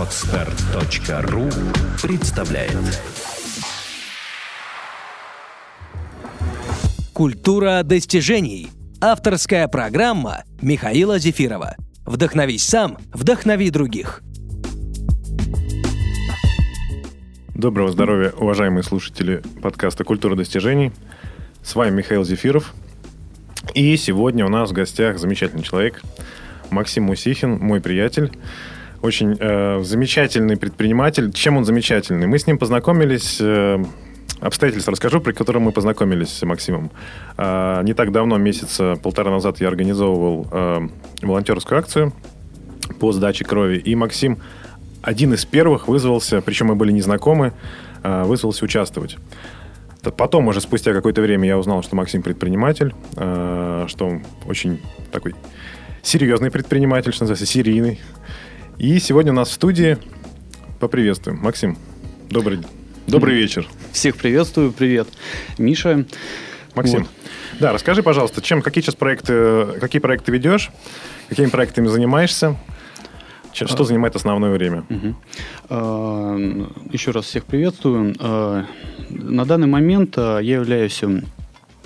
Отстар.ру представляет Культура достижений. Авторская программа Михаила Зефирова. Вдохновись сам, вдохнови других. Доброго здоровья, уважаемые слушатели подкаста «Культура достижений». С вами Михаил Зефиров. И сегодня у нас в гостях замечательный человек, Максим Мусихин, мой приятель. Очень э, замечательный предприниматель. Чем он замечательный? Мы с ним познакомились... Э, обстоятельства расскажу, при котором мы познакомились с Максимом. Э, не так давно, месяца полтора назад, я организовывал э, волонтерскую акцию по сдаче крови. И Максим один из первых вызвался, причем мы были незнакомы, э, вызвался участвовать. Потом, уже спустя какое-то время, я узнал, что Максим предприниматель, э, что он очень такой серьезный предприниматель, что называется, серийный. И сегодня у нас в студии поприветствуем. Максим, добрый, добрый вечер. Всех приветствую, привет. Миша. Максим, вот. да, расскажи, пожалуйста, чем, какие сейчас проекты, какие проекты ведешь, какими проектами занимаешься, что занимает основное время? Угу. Еще раз всех приветствую. А, на данный момент а, я являюсь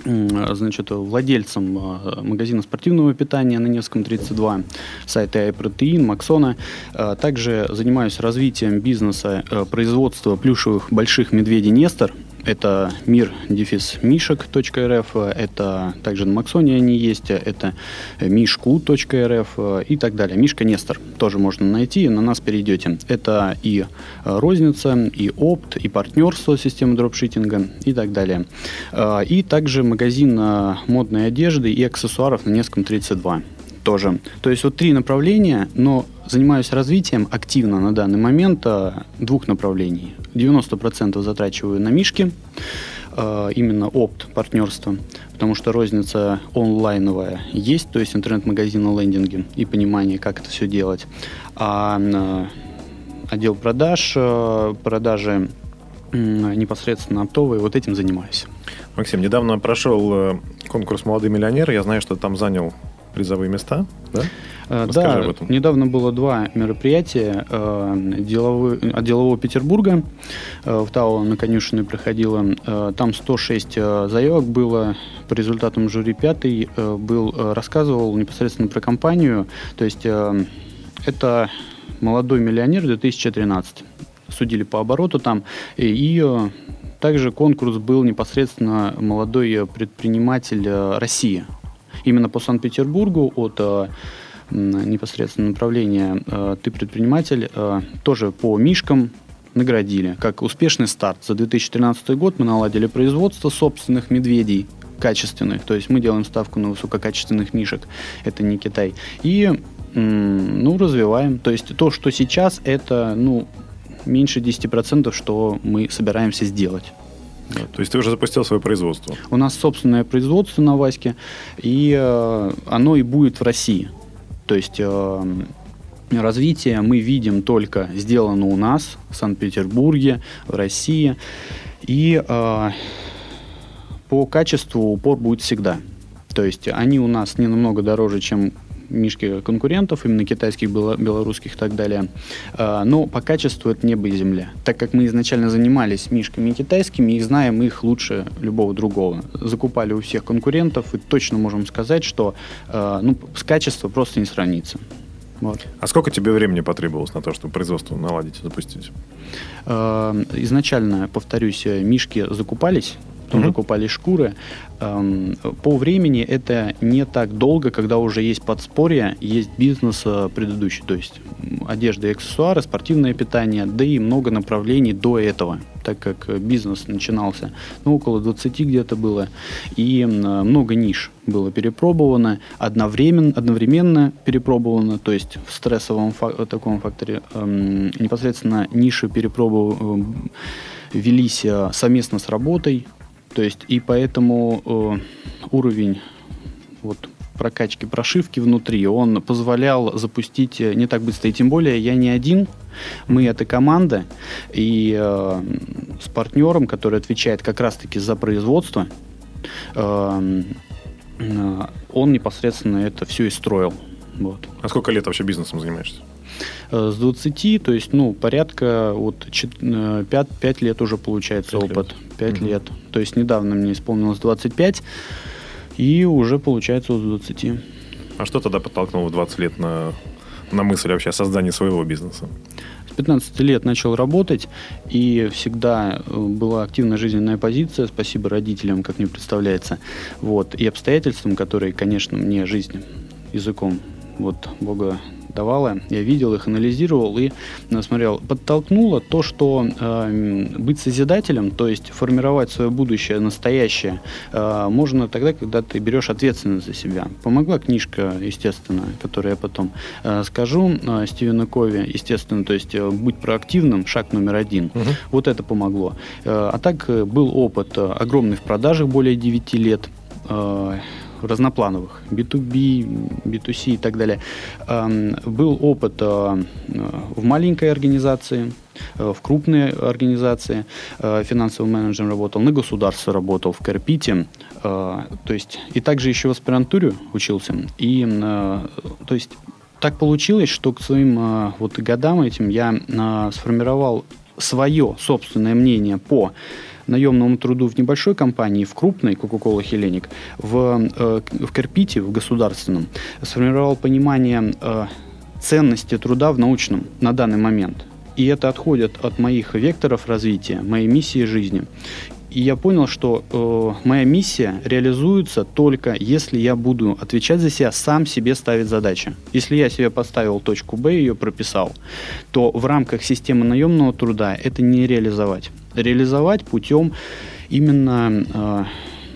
значит, владельцем магазина спортивного питания на Невском 32, сайта iProtein, Максона. Также занимаюсь развитием бизнеса производства плюшевых больших медведей Нестор – это мир дефис мишек.рф, это также на Максоне они есть, это мишку.рф и так далее. Мишка Нестор тоже можно найти, на нас перейдете. Это и розница, и опт, и партнерство системы дропшитинга и так далее. И также магазин модной одежды и аксессуаров на Невском 32 тоже. То есть вот три направления, но занимаюсь развитием активно на данный момент а, двух направлений. 90% затрачиваю на мишки, а, именно опт партнерства, потому что розница онлайновая есть, то есть интернет-магазин лендинги и понимание, как это все делать. А, а отдел продаж, продажи непосредственно оптовые, вот этим занимаюсь. Максим, недавно прошел э, конкурс «Молодые миллионеры». Я знаю, что ты там занял призовые места, да? Э, да, об этом. недавно было два мероприятия э, деловой, от Делового Петербурга э, в ТАО на конюшине проходило. Там 106 заявок было. По результатам жюри пятый был, рассказывал непосредственно про компанию. То есть это молодой миллионер 2013. Судили по обороту там. И также конкурс был непосредственно молодой предприниматель России именно по Санкт-Петербургу от э, непосредственно направления э, «Ты предприниматель» э, тоже по мишкам наградили. Как успешный старт. За 2013 год мы наладили производство собственных медведей качественных. То есть мы делаем ставку на высококачественных мишек. Это не Китай. И ну, развиваем. То есть то, что сейчас, это ну, меньше 10%, что мы собираемся сделать. То есть ты уже запустил свое производство? У нас собственное производство на Ваське, и э, оно и будет в России. То есть э, развитие мы видим только сделано у нас, в Санкт-Петербурге, в России. И э, по качеству упор будет всегда. То есть они у нас не намного дороже, чем мишки конкурентов, именно китайских, белорусских и так далее. А, но по качеству это небо и земля. Так как мы изначально занимались мишками китайскими и знаем их лучше любого другого. Закупали у всех конкурентов и точно можем сказать, что а, ну, с качеством просто не сравнится. Вот. А сколько тебе времени потребовалось на то, чтобы производство наладить и запустить? А, изначально, повторюсь, мишки закупались потом угу. закупали шкуры. Эм, по времени это не так долго, когда уже есть подспорье, есть бизнес э, предыдущий, то есть одежда и аксессуары, спортивное питание, да и много направлений до этого, так как бизнес начинался, ну, около 20 где-то было, и много ниш было перепробовано, одновременно, одновременно перепробовано, то есть в стрессовом фак- таком факторе эм, непосредственно ниши перепробовали эм, велись э, совместно с работой, то есть и поэтому э, уровень вот прокачки прошивки внутри, он позволял запустить э, не так быстро. И тем более я не один, мы это команда, и э, с партнером, который отвечает как раз-таки за производство, э, э, он непосредственно это все и строил. Вот. А сколько лет вообще бизнесом занимаешься? Э, с 20, то есть, ну, порядка вот 5, 5 лет уже получается 5 опыт. Лет. 5 угу. лет. То есть недавно мне исполнилось 25, и уже получается с 20. А что тогда подтолкнуло в 20 лет на, на мысль вообще о создании своего бизнеса? С 15 лет начал работать, и всегда э, была активная жизненная позиция, спасибо родителям, как мне представляется, вот, и обстоятельствам, которые, конечно, мне жизнь языком вот Бога давала, я видел их, анализировал и э, смотрел. Подтолкнуло то, что э, быть созидателем, то есть формировать свое будущее, настоящее, э, можно тогда, когда ты берешь ответственность за себя. Помогла книжка, естественно, которую я потом э, скажу, э, Стивена Кови, естественно, то есть э, быть проактивным, шаг номер один. Угу. Вот это помогло. Э, а так э, был опыт э, огромный в продажах, более 9 лет. Э, разноплановых, B2B, B2C и так далее. Эм, был опыт э, в маленькой организации, э, в крупной организации, э, финансовым менеджером работал, на государство работал в Карпите, то есть и также еще в аспирантуре учился. И, то есть так получилось, что к своим вот годам этим я сформировал свое собственное мнение по наемному труду в небольшой компании, в крупной Coca-Cola Hellenic, в, э, в Керпите, в государственном, сформировал понимание э, ценности труда в научном на данный момент. И это отходит от моих векторов развития, моей миссии жизни. И я понял, что э, моя миссия реализуется только если я буду отвечать за себя, сам себе ставить задачи. Если я себе поставил точку Б, ее прописал, то в рамках системы наемного труда это не реализовать. Реализовать путем именно э,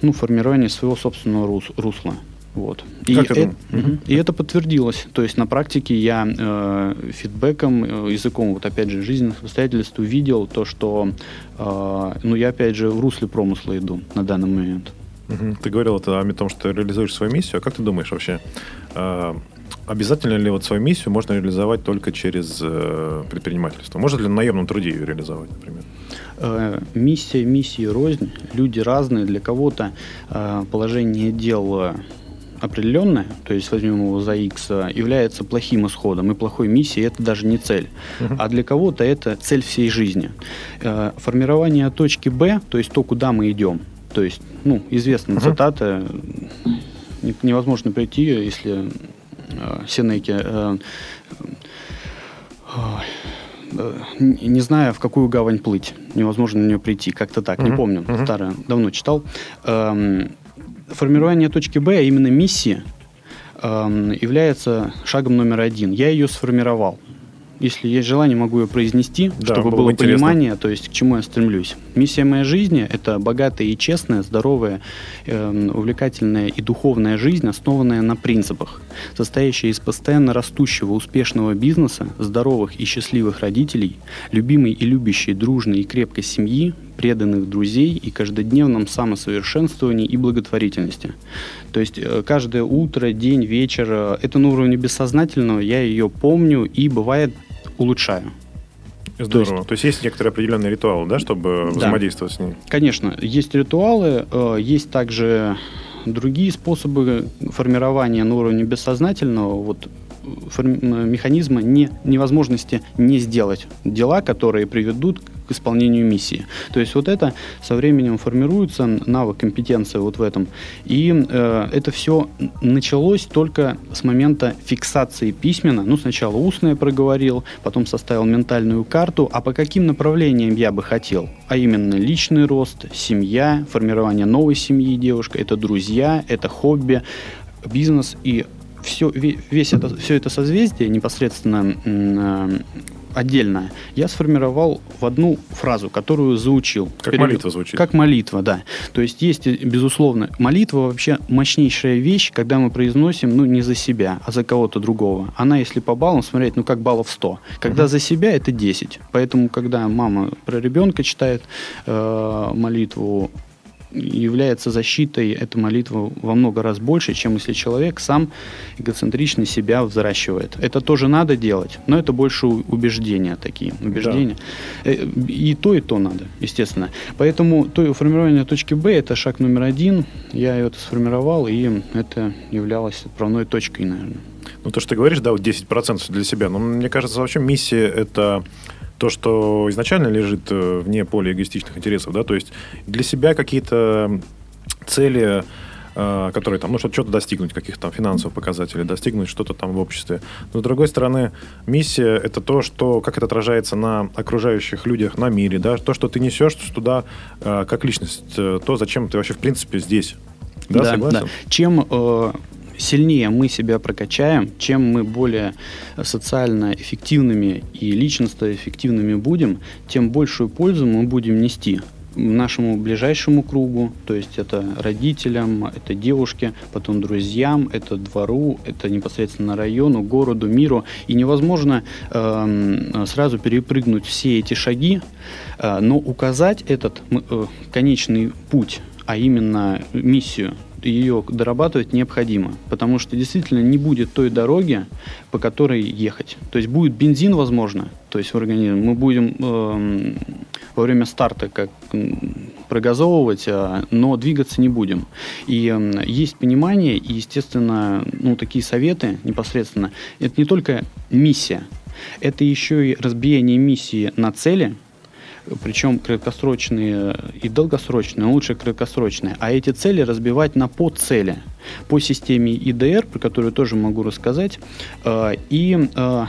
ну, формирования своего собственного рус, русла. Вот. И, как это, угу. и это подтвердилось. То есть на практике я э, фидбэком, э, языком, вот опять же, жизненных обстоятельств увидел то, что э, ну, я опять же в русле промысла иду на данный момент. Угу. Ты говорил это о том, что ты реализуешь свою миссию. А как ты думаешь вообще, э, обязательно ли вот свою миссию можно реализовать только через э, предпринимательство? Можно ли на наемном труде ее реализовать, например? Э, миссия, миссии рознь. Люди разные. Для кого-то э, положение дел определенное, то есть возьмем его за X, является плохим исходом и плохой миссией, это даже не цель. Uh-huh. А для кого-то это цель всей жизни. Э, формирование точки Б, то есть то, куда мы идем. То есть, ну, известная uh-huh. цитата, невозможно прийти, если э, Сенеки э, не зная, в какую гавань плыть. Невозможно на нее прийти. Как-то так, не помню. Старое, давно читал. Эм, формирование точки Б, а именно миссии, эм, является шагом номер один. Я ее сформировал. Если есть желание, могу ее произнести, да, чтобы было, было понимание, то есть к чему я стремлюсь. Миссия моей жизни – это богатая и честная, здоровая, э, увлекательная и духовная жизнь, основанная на принципах, состоящая из постоянно растущего успешного бизнеса, здоровых и счастливых родителей, любимой и любящей, дружной и крепкой семьи, преданных друзей и каждодневном самосовершенствовании и благотворительности. То есть э, каждое утро, день, вечер, э, это на уровне бессознательного, я ее помню и бывает улучшаю. Здорово. То есть, То есть есть некоторые определенные ритуалы, да, чтобы да. взаимодействовать с ней? Конечно, есть ритуалы, э, есть также другие способы формирования на уровне бессознательного. Вот механизма не, невозможности не сделать дела, которые приведут к исполнению миссии. То есть вот это со временем формируется, навык, компетенция вот в этом. И э, это все началось только с момента фиксации письменно. Ну, сначала устное проговорил, потом составил ментальную карту, а по каким направлениям я бы хотел? А именно личный рост, семья, формирование новой семьи девушка, это друзья, это хобби, бизнес и все, весь это, все это созвездие непосредственно э, отдельное, я сформировал в одну фразу, которую заучил. Как Перед... молитва звучит. Как молитва, да. То есть есть, безусловно, молитва вообще мощнейшая вещь, когда мы произносим, ну, не за себя, а за кого-то другого. Она, если по баллам смотреть, ну, как баллов 100. Когда угу. за себя, это 10. Поэтому, когда мама про ребенка читает э, молитву, является защитой эта молитва во много раз больше, чем если человек сам эгоцентрично себя взращивает. Это тоже надо делать, но это больше убеждения такие. Убеждения. Да. Э, и то, и то надо, естественно. Поэтому то, формирование точки Б – это шаг номер один. Я это сформировал, и это являлось отправной точкой, наверное. Ну, то, что ты говоришь, да, вот 10% для себя. Но мне кажется, вообще миссия – это то, что изначально лежит э, вне поля эгоистичных интересов, да, то есть для себя какие-то цели, э, которые там, ну, что-то достигнуть, каких-то там финансовых показателей, достигнуть что-то там в обществе. Но, с другой стороны, миссия – это то, что, как это отражается на окружающих людях, на мире, да, то, что ты несешь туда э, как личность, то, зачем ты вообще, в принципе, здесь. Да, да согласен? Да. Чем э, сильнее мы себя прокачаем, чем мы более социально эффективными и личностно эффективными будем, тем большую пользу мы будем нести нашему ближайшему кругу, то есть это родителям, это девушке, потом друзьям, это двору, это непосредственно району, городу, миру. И невозможно э, сразу перепрыгнуть все эти шаги, э, но указать этот э, конечный путь, а именно миссию, ее дорабатывать необходимо, потому что действительно не будет той дороги, по которой ехать. То есть будет бензин, возможно, то есть в организме мы будем э, во время старта как прогазовывать, э, но двигаться не будем. И э, есть понимание, и, естественно, ну, такие советы непосредственно, это не только миссия, это еще и разбиение миссии на цели – причем краткосрочные и долгосрочные, лучше краткосрочные, а эти цели разбивать на подцели. По системе ИДР, про которую тоже могу рассказать, э, и э, а,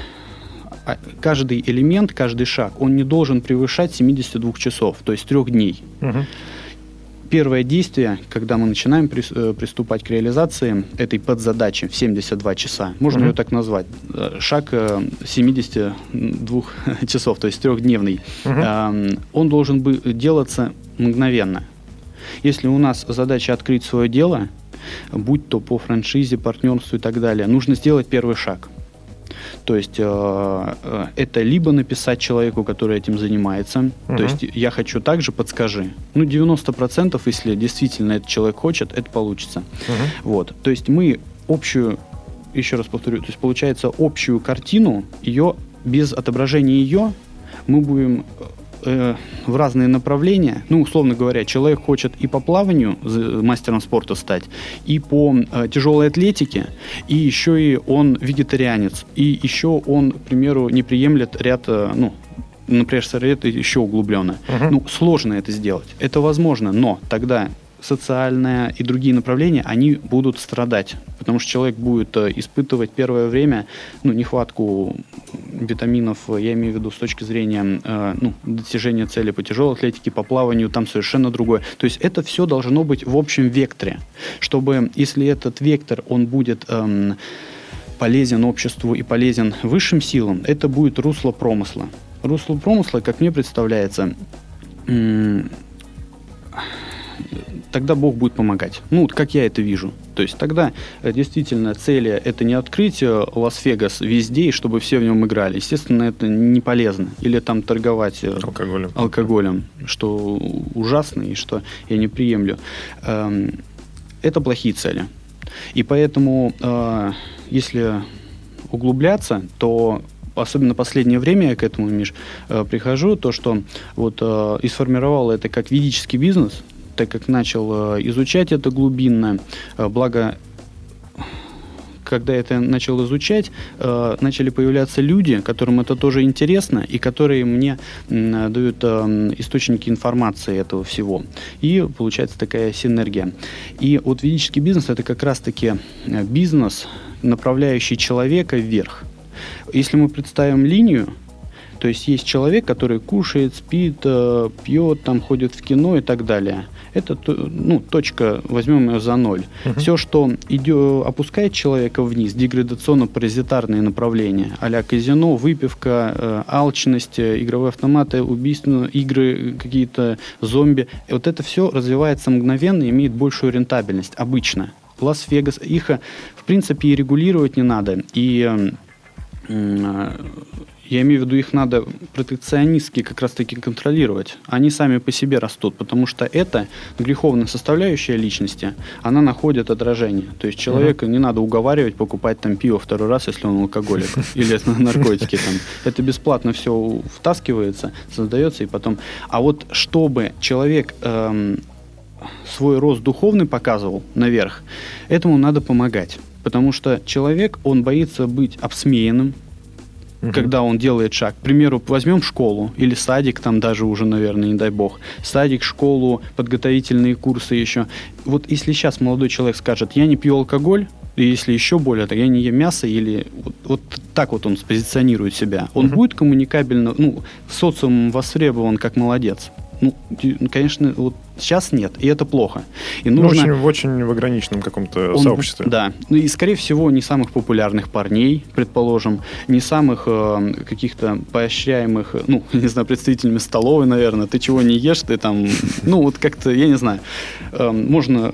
каждый элемент, каждый шаг, он не должен превышать 72 часов, то есть трех дней. Угу первое действие, когда мы начинаем э, приступать к реализации этой подзадачи в 72 часа, можно mm-hmm. ее так назвать, э, шаг 72 э, часов, то есть трехдневный, mm-hmm. он должен бы делаться мгновенно. Если у нас задача открыть свое дело, будь то по франшизе, партнерству и так далее, нужно сделать первый шаг – то есть э, э, это либо написать человеку, который этим занимается, угу. то есть я хочу также, подскажи. Ну, 90%, если действительно этот человек хочет, это получится. Угу. Вот. То есть мы общую, еще раз повторю, то есть получается общую картину, ее без отображения ее мы будем э, в разные направления. Ну, условно говоря, человек хочет и по плаванию мастером спорта стать, и по э, тяжелой атлетике, и еще и он вегетарианец, и еще он, к примеру, не приемлет ряд, э, ну, например, совет еще углубленно. Uh-huh. Ну, сложно это сделать. Это возможно, но тогда социальное и другие направления, они будут страдать, потому что человек будет э, испытывать первое время ну, нехватку витаминов, я имею в виду с точки зрения э, ну, достижения цели по тяжелой атлетике, по плаванию, там совершенно другое. То есть это все должно быть в общем векторе, чтобы если этот вектор, он будет... Эм, полезен обществу и полезен высшим силам, это будет русло промысла. Русло промысла, как мне представляется, тогда Бог будет помогать. Ну, вот как я это вижу. То есть тогда э, действительно цели это не открытие Лас-Вегас везде, и чтобы все в нем играли. Естественно, это не полезно. Или там торговать э, алкоголем, алкоголем что ужасно и что я не приемлю. Эм, это плохие цели. И поэтому, э, если углубляться, то особенно последнее время я к этому, Миш, прихожу, то, что вот и сформировал это как ведический бизнес, так как начал э, изучать это глубинно, э, благо когда это начал изучать, э, начали появляться люди, которым это тоже интересно, и которые мне дают источники информации этого всего. И получается такая синергия. И вот ведический бизнес это как раз-таки бизнес, направляющий человека вверх. Если мы представим линию, то есть есть человек, который кушает, спит, пьет, там ходит в кино и так далее – это ну, точка, возьмем ее за ноль. Угу. Все, что идет, опускает человека вниз, деградационно-паразитарные направления, а казино, выпивка, э, алчность, э, игровые автоматы, убийственные игры, какие-то зомби, вот это все развивается мгновенно и имеет большую рентабельность обычно. Лас-Вегас, их, э, в принципе, и регулировать не надо. И э, я имею в виду, их надо протекционистски как раз-таки контролировать. Они сами по себе растут, потому что это греховная составляющая личности, она находит отражение. То есть человека uh-huh. не надо уговаривать покупать там пиво второй раз, если он алкоголик, или наркотики там. Это бесплатно все втаскивается, создается и потом. А вот чтобы человек эм, свой рост духовный показывал наверх, этому надо помогать. Потому что человек, он боится быть обсмеянным, Мгм. когда он делает шаг. К примеру, возьмем школу или садик, там даже уже, наверное, не дай бог. Садик, школу, подготовительные курсы еще. Вот если сейчас молодой человек скажет, я не пью алкоголь, и если еще более, то я не ем мясо, или вот, вот так вот он спозиционирует себя, он Мгм. будет коммуникабельно, ну, социум востребован как молодец. Ну, конечно, вот сейчас нет, и это плохо. И Ну, нужно... очень, в очень в ограниченном каком-то Он- сообществе. Да. Ну и, скорее всего, не самых популярных парней, предположим, не самых э, каких-то поощряемых, э, ну, не знаю, представителями столовой, наверное. Ты чего не ешь, ты там, ну, вот как-то, я не знаю. Э, можно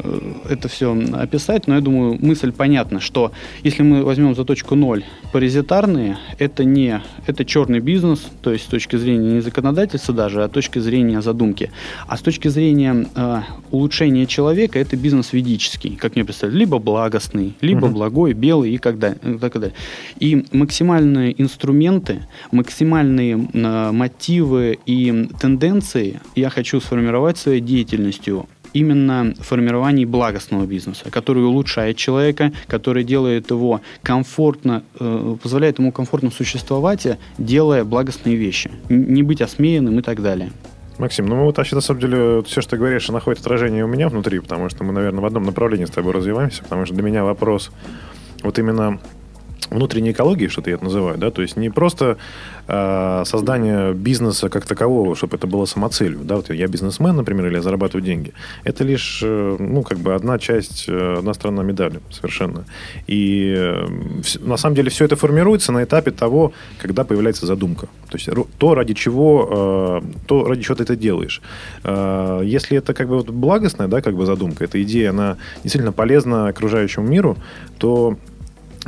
это все описать, но я думаю, мысль понятна, что если мы возьмем за точку ноль паразитарные, это не, это черный бизнес, то есть с точки зрения не законодательства даже, а с точки зрения задумки. А с точки зрения э, улучшения человека, это бизнес ведический, как мне представляют, либо благостный, либо Мгм. благой, белый и так далее. И, так далее. и максимальные инструменты, максимальные э, мотивы и тенденции я хочу сформировать своей деятельностью именно в формировании благостного бизнеса, который улучшает человека, который делает его комфортно, э, позволяет ему комфортно существовать, э, делая благостные вещи, не быть осмеянным и так далее. Максим, ну вот вообще, на самом деле, все, что ты говоришь, находит отражение у меня внутри, потому что мы, наверное, в одном направлении с тобой развиваемся, потому что для меня вопрос вот именно внутренней экологии, что-то я это называю, да, то есть не просто э, создание бизнеса как такового, чтобы это было самоцелью, да, вот я бизнесмен, например, или я зарабатываю деньги, это лишь, э, ну, как бы одна часть, э, одна сторона медали, совершенно. И э, на самом деле все это формируется на этапе того, когда появляется задумка, то есть то, ради чего, то, ради чего ты это делаешь. Если это как бы вот благостная, да, как бы задумка, эта идея, она действительно полезна окружающему миру, то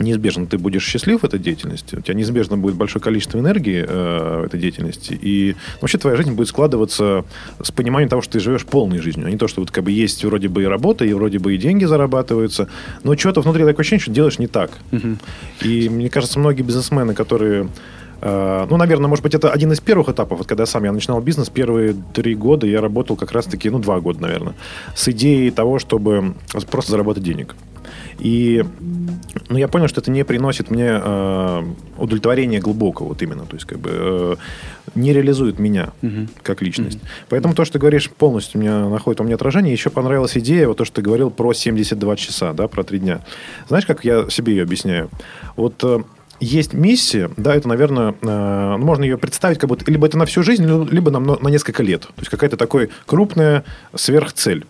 неизбежно ты будешь счастлив в этой деятельности, у тебя неизбежно будет большое количество энергии э, в этой деятельности, и вообще твоя жизнь будет складываться с пониманием того, что ты живешь полной жизнью, а не то, что вот как бы есть вроде бы и работа, и вроде бы и деньги зарабатываются, но что-то внутри такое ощущение, что делаешь не так. И мне кажется, многие бизнесмены, которые э, ну, наверное, может быть, это один из первых этапов. Вот когда сам я начинал бизнес, первые три года я работал как раз-таки, ну, два года, наверное, с идеей того, чтобы просто заработать денег. И ну, я понял, что это не приносит мне э, удовлетворения глубокого, вот именно. То есть, как бы э, не реализует меня Мгм. как личность. Поэтому то, что ты говоришь, полностью у меня находит у меня отражение. Еще понравилась идея, вот то, что ты говорил про 72 часа, да, про три дня. Знаешь, как я себе ее объясняю? Вот э, есть миссия, да, это, наверное, э, ну, можно ее представить, как будто либо это на всю жизнь, либо на, на несколько лет. То есть какая-то такая крупная сверхцель.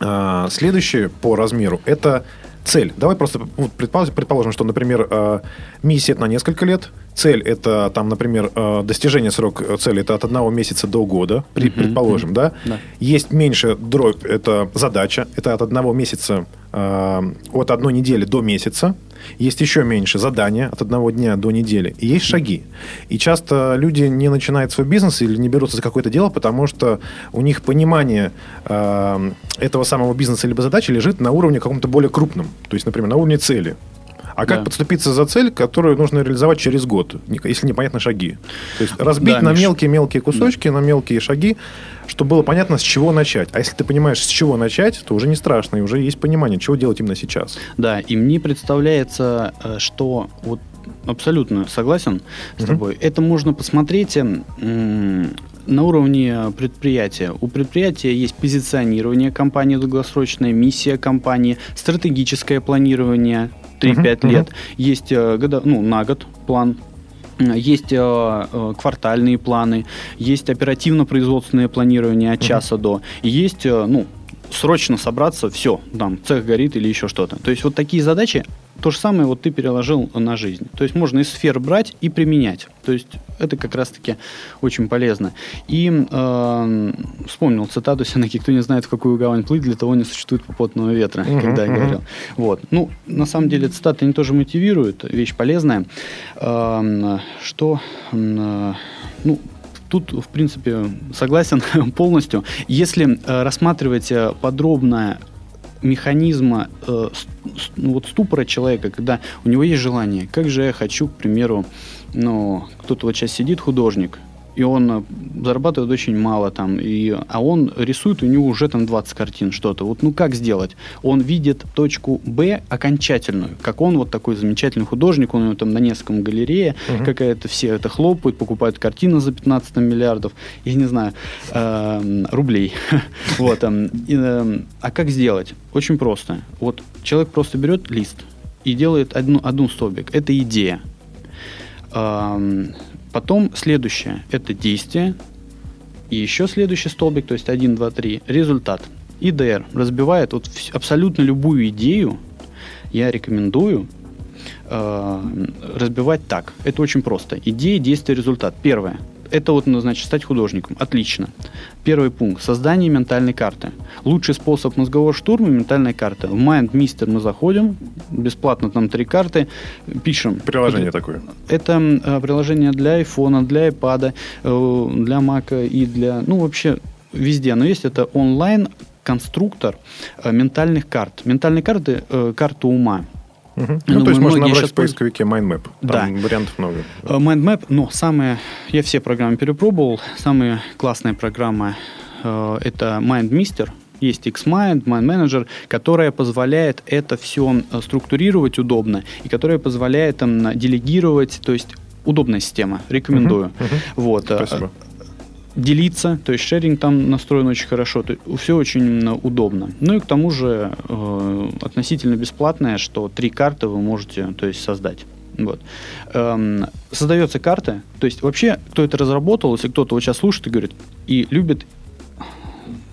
А, Следующее по размеру – это цель. Давай просто вот, предположим, что, например, э, миссия это на несколько лет, цель это там, например, э, достижение срок э, цели это от одного месяца до года, при- предположим, да? Да. Есть меньше дробь, это задача, это от одного месяца, э, от одной недели до месяца. Есть еще меньше задания от одного дня до недели. И есть шаги. И часто люди не начинают свой бизнес или не берутся за какое-то дело, потому что у них понимание э, этого самого бизнеса либо задачи лежит на уровне каком-то более крупном. То есть, например, на уровне цели. А как Да. подступиться за цель, которую нужно реализовать через год, если непонятно шаги? То есть разбить Да, на мелкие-мелкие кусочки, на мелкие шаги, чтобы было понятно, с чего начать. А если ты понимаешь, с чего начать, то уже не страшно, и уже есть понимание, чего делать именно сейчас. Да, и мне представляется, э, что вот абсолютно согласен с тобой. Это можно посмотреть м, на уровне предприятия. У предприятия есть позиционирование компании долгосрочная, миссия компании, стратегическое планирование 3-5 Мгм, лет, есть э, года- ну, на год план. Есть э, э, квартальные планы, есть оперативно-производственное планирование от часа до, и есть, э, ну, срочно собраться, все, там, цех горит или еще что-то. То есть вот такие задачи, то же самое вот ты переложил на жизнь. То есть можно из сфер брать и применять. То есть это как раз-таки очень полезно. И э, вспомнил цитату Сенеки, кто не знает, в какую гавань плыть, для того не существует попутного ветра, Мгм, когда я говорил. Вот. Ну, на самом деле, цитаты они тоже мотивируют, вещь полезная. Эм, Что, м, ну, тут, в принципе, согласен полностью. Если э, рассматривать э, подробно механизма э, ну, вот ступора человека, когда у него есть желание, как же я хочу, к примеру, ну, кто-то вот сейчас сидит, художник, и он э, зарабатывает очень мало там, и, а он рисует, у него уже там 20 картин что-то. Вот ну как сделать? Он видит точку Б окончательную, как он вот такой замечательный художник, он у него там на нескольком галерее, угу. какая-то все это хлопают, покупают картины за 15 миллиардов, я не знаю, э, рублей. вот, э, э, а как сделать? Очень просто. Вот человек просто берет лист и делает одну, одну столбик. Это идея. Потом следующее – это действие. И еще следующий столбик, то есть 1, 2, 3 – результат. ИДР разбивает вот абсолютно любую идею, я рекомендую э, разбивать так. Это очень просто. Идея, действие, результат. Первое – это вот, ну, значит, стать художником. Отлично. Первый пункт. Создание ментальной карты. Лучший способ мозгового штурма – ментальная карта. В MindMister мы заходим, бесплатно там три карты, пишем. Приложение это, такое. Это э, приложение для iPhone, для iPad, э, для Mac и для, ну, вообще везде. Но есть это онлайн конструктор э, ментальных карт. Ментальные карты, э, карта ума. Угу. Ну, думаю, то есть можно набрать в поисковике MindMap. Там да. вариантов много. Э, MindMap, но самые... Я все программы перепробовал. Самая классная программа э, это MindMister. Есть XMind, Mind Manager, которая позволяет это все э, структурировать удобно и которая позволяет там, делегировать, то есть удобная система, рекомендую. Uh-huh, uh-huh. Вот. Э, Спасибо делиться, то есть шеринг там настроен очень хорошо, то, все очень удобно. Ну и к тому же э, относительно бесплатное, что три карты вы можете то есть, создать. Вот. Эм, создается карта, то есть вообще, кто это разработал, если кто-то вот сейчас слушает и говорит, и любит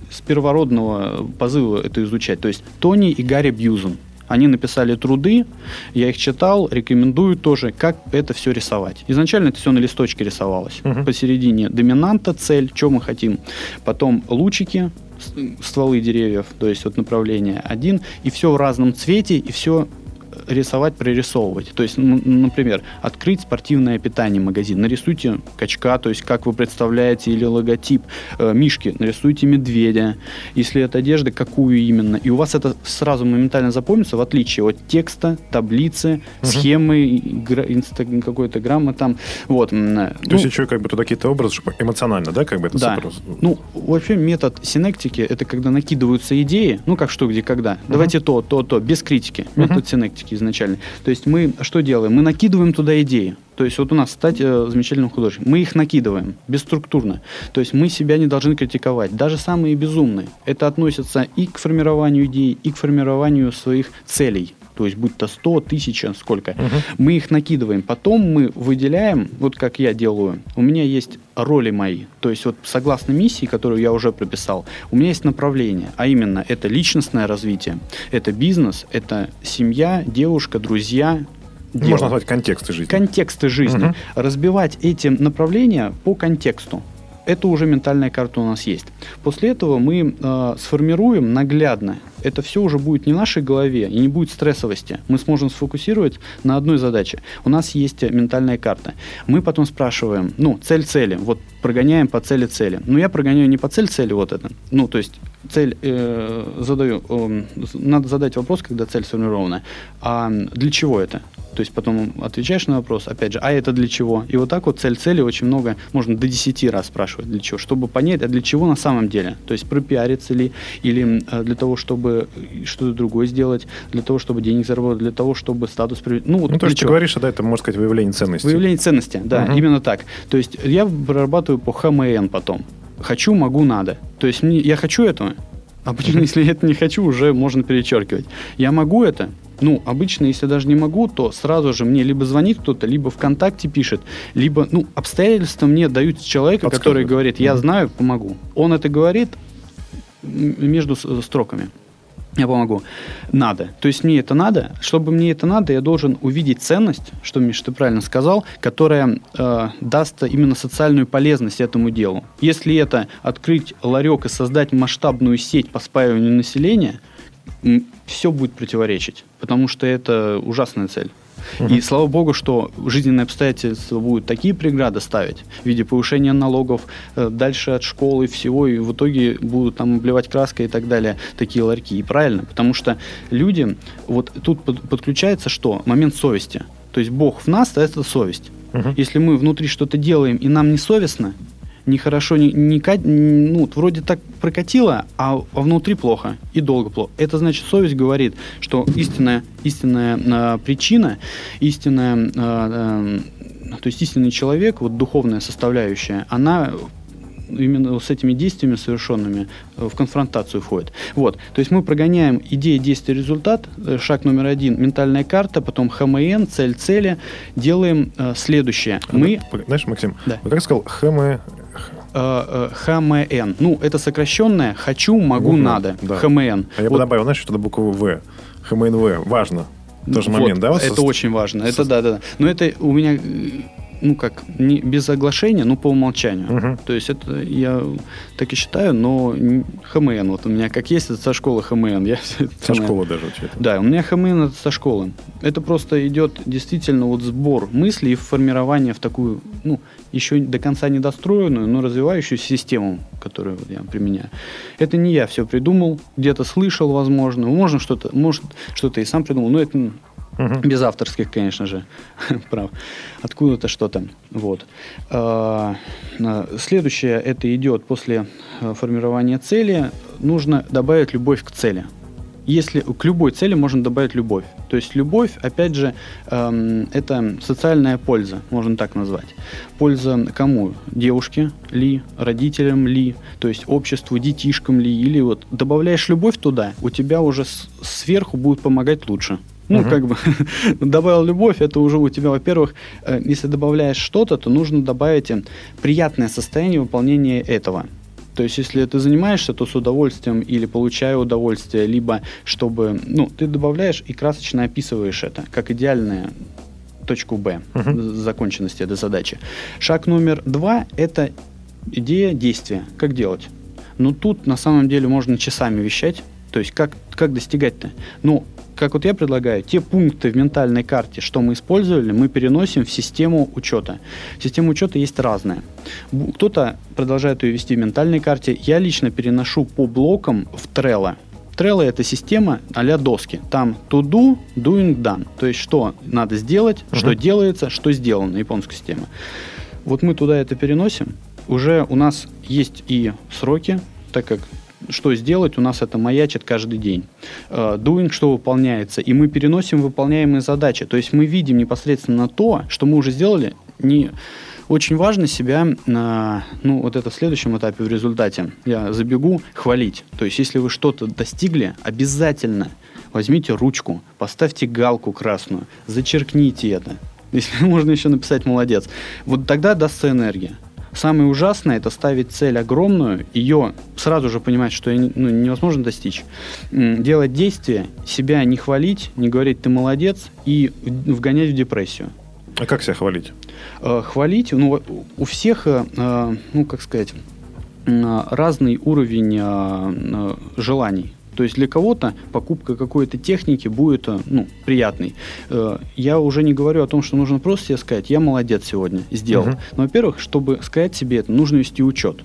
с первородного позыва это изучать, то есть Тони и Гарри Бьюзен – они написали труды, я их читал, рекомендую тоже, как это все рисовать. Изначально это все на листочке рисовалось. Угу. Посередине доминанта, цель, что мы хотим. Потом лучики, стволы деревьев, то есть вот направление один, и все в разном цвете, и все рисовать, прорисовывать. То есть, например, открыть спортивное питание магазин, нарисуйте качка, то есть как вы представляете, или логотип э, мишки, нарисуйте медведя. Если это одежда, какую именно. И у вас это сразу моментально запомнится, в отличие от текста, таблицы, угу. схемы, какой-то граммы там. Вот. То ну, есть еще как бы туда какие-то образы, чтобы эмоционально, да, как бы это да. Просто... Ну, вообще метод синектики, это когда накидываются идеи, ну, как что, где, когда. Угу. Давайте то, то, то, без критики. Метод угу. синектики изначально. То есть мы что делаем? Мы накидываем туда идеи. То есть вот у нас стать э, замечательным художником. Мы их накидываем бесструктурно. То есть мы себя не должны критиковать. Даже самые безумные. Это относится и к формированию идей, и к формированию своих целей то есть будь то 100, 1000, сколько, угу. мы их накидываем. Потом мы выделяем, вот как я делаю, у меня есть роли мои, то есть вот согласно миссии, которую я уже прописал, у меня есть направление, а именно это личностное развитие, это бизнес, это семья, девушка, друзья, Дело. Можно назвать контексты жизни. Контексты жизни. Угу. Разбивать эти направления по контексту это уже ментальная карта у нас есть. После этого мы э, сформируем наглядно. Это все уже будет не в нашей голове и не будет стрессовости. Мы сможем сфокусировать на одной задаче. У нас есть ментальная карта. Мы потом спрашиваем, ну, цель цели. Вот прогоняем по цели цели. Но я прогоняю не по цель цели вот это. Ну, то есть цель э, задаю, э, надо задать вопрос, когда цель сформирована. А для чего это? То есть потом отвечаешь на вопрос, опять же, а это для чего? И вот так вот цель цели очень много, можно до 10 раз спрашивать для чего, чтобы понять, а для чего на самом деле. То есть пропиариться ли, или э, для того, чтобы что-то другое сделать, для того, чтобы денег заработать, для того, чтобы статус привести. Ну, вот ну то, что ты говоришь, да, это, можно сказать, выявление ценности. Выявление ценности, да, угу. именно так. То есть я прорабатываю по ХМН потом. Хочу, могу, надо. То есть мне, я хочу этого, а почему, если я это не хочу, уже можно перечеркивать. Я могу это, ну, обычно, если даже не могу, то сразу же мне либо звонит кто-то, либо ВКонтакте пишет, либо, ну, обстоятельства мне дают человека, который говорит, я знаю, помогу. Он это говорит между строками я помогу. Надо. То есть мне это надо. Чтобы мне это надо, я должен увидеть ценность, что, Миш, ты правильно сказал, которая э, даст именно социальную полезность этому делу. Если это открыть ларек и создать масштабную сеть по спаиванию населения, все будет противоречить, потому что это ужасная цель. И слава богу, что жизненные обстоятельства будут такие преграды ставить в виде повышения налогов, э, дальше от школы всего, и в итоге будут там обливать краской и так далее, такие ларьки. И правильно, потому что люди, вот тут подключается что? Момент совести. То есть Бог в нас, а это совесть. Угу. Если мы внутри что-то делаем, и нам не совестно, нехорошо, не, не, ну, вот вроде так прокатило, а, внутри плохо и долго плохо. Это значит, совесть говорит, что истинная, истинная э, причина, истинная, э, э, то есть истинный человек, вот духовная составляющая, она именно с этими действиями совершенными э, в конфронтацию входит. Вот. То есть мы прогоняем идея, действие, результат. Э, шаг номер один – ментальная карта, потом ХМН, цель цели. Делаем э, следующее. Мы... Знаешь, Максим, да. как сказал, ХМ... ХМН. Ну, это сокращенное «хочу, могу, угу, надо». Да. ХМН. А я вот. бы добавил, знаешь, что-то букву В. ХМНВ. Важно. Тоже вот, момент, да? Вот это со... очень важно. Это да, да. Но это у меня ну как, не, без оглашения, но по умолчанию. Угу. То есть это я так и считаю, но ХМН, вот у меня как есть, это со школы ХМН. Я, со школы даже учит. Да, у меня ХМН это со школы. Это просто идет действительно вот сбор мыслей и формирование в такую, ну, еще до конца недостроенную, но развивающуюся систему, которую вот я применяю. Это не я все придумал, где-то слышал, возможно, можно что-то, может, что-то и сам придумал, но это Угу. Без авторских, конечно же, прав. Откуда-то что-то. Вот. А, следующее, это идет после э, формирования цели. Нужно добавить любовь к цели. Если к любой цели можно добавить любовь. То есть любовь, опять же, эм, это социальная польза, можно так назвать. Польза кому? Девушке ли, родителям ли, то есть обществу, детишкам ли. Или вот добавляешь любовь туда, у тебя уже сверху будет помогать лучше. Ну, угу. как бы добавил любовь, это уже у тебя, во-первых, э, если добавляешь что-то, то нужно добавить э, приятное состояние выполнения этого. То есть, если ты занимаешься, то с удовольствием или получая удовольствие, либо чтобы, ну, ты добавляешь и красочно описываешь это, как идеальное точку Б uh законченности этой задачи. Шаг номер два – это идея действия. Как делать? Ну, тут на самом деле можно часами вещать. То есть, как, как достигать-то? Ну, как вот я предлагаю, те пункты в ментальной карте, что мы использовали, мы переносим в систему учета. Система учета есть разная. Кто-то продолжает ее вести в ментальной карте. Я лично переношу по блокам в Trello. Trello это система а доски. Там to do, doing, done. То есть, что надо сделать, uh-huh. что делается, что сделано. Японская система. Вот мы туда это переносим. Уже у нас есть и сроки, так как что сделать, у нас это маячит каждый день. Э, doing, что выполняется, и мы переносим выполняемые задачи. То есть мы видим непосредственно то, что мы уже сделали, не очень важно себя, на, ну, вот это в следующем этапе в результате, я забегу, хвалить. То есть, если вы что-то достигли, обязательно возьмите ручку, поставьте галку красную, зачеркните это. Если можно еще написать «молодец». Вот тогда дастся энергия. Самое ужасное это ставить цель огромную, ее сразу же понимать, что ну, невозможно достичь. Делать действия, себя не хвалить, не говорить ты молодец и вгонять в депрессию. А как себя хвалить? Э, хвалить, ну, у всех, э, э, ну, как сказать, разный уровень желаний. То есть для кого-то покупка какой-то техники будет э, ну, приятной. Э, я уже не говорю о том, что нужно просто себе сказать, я молодец сегодня, сделал. Угу. Но, во-первых, чтобы сказать себе это, нужно вести учет.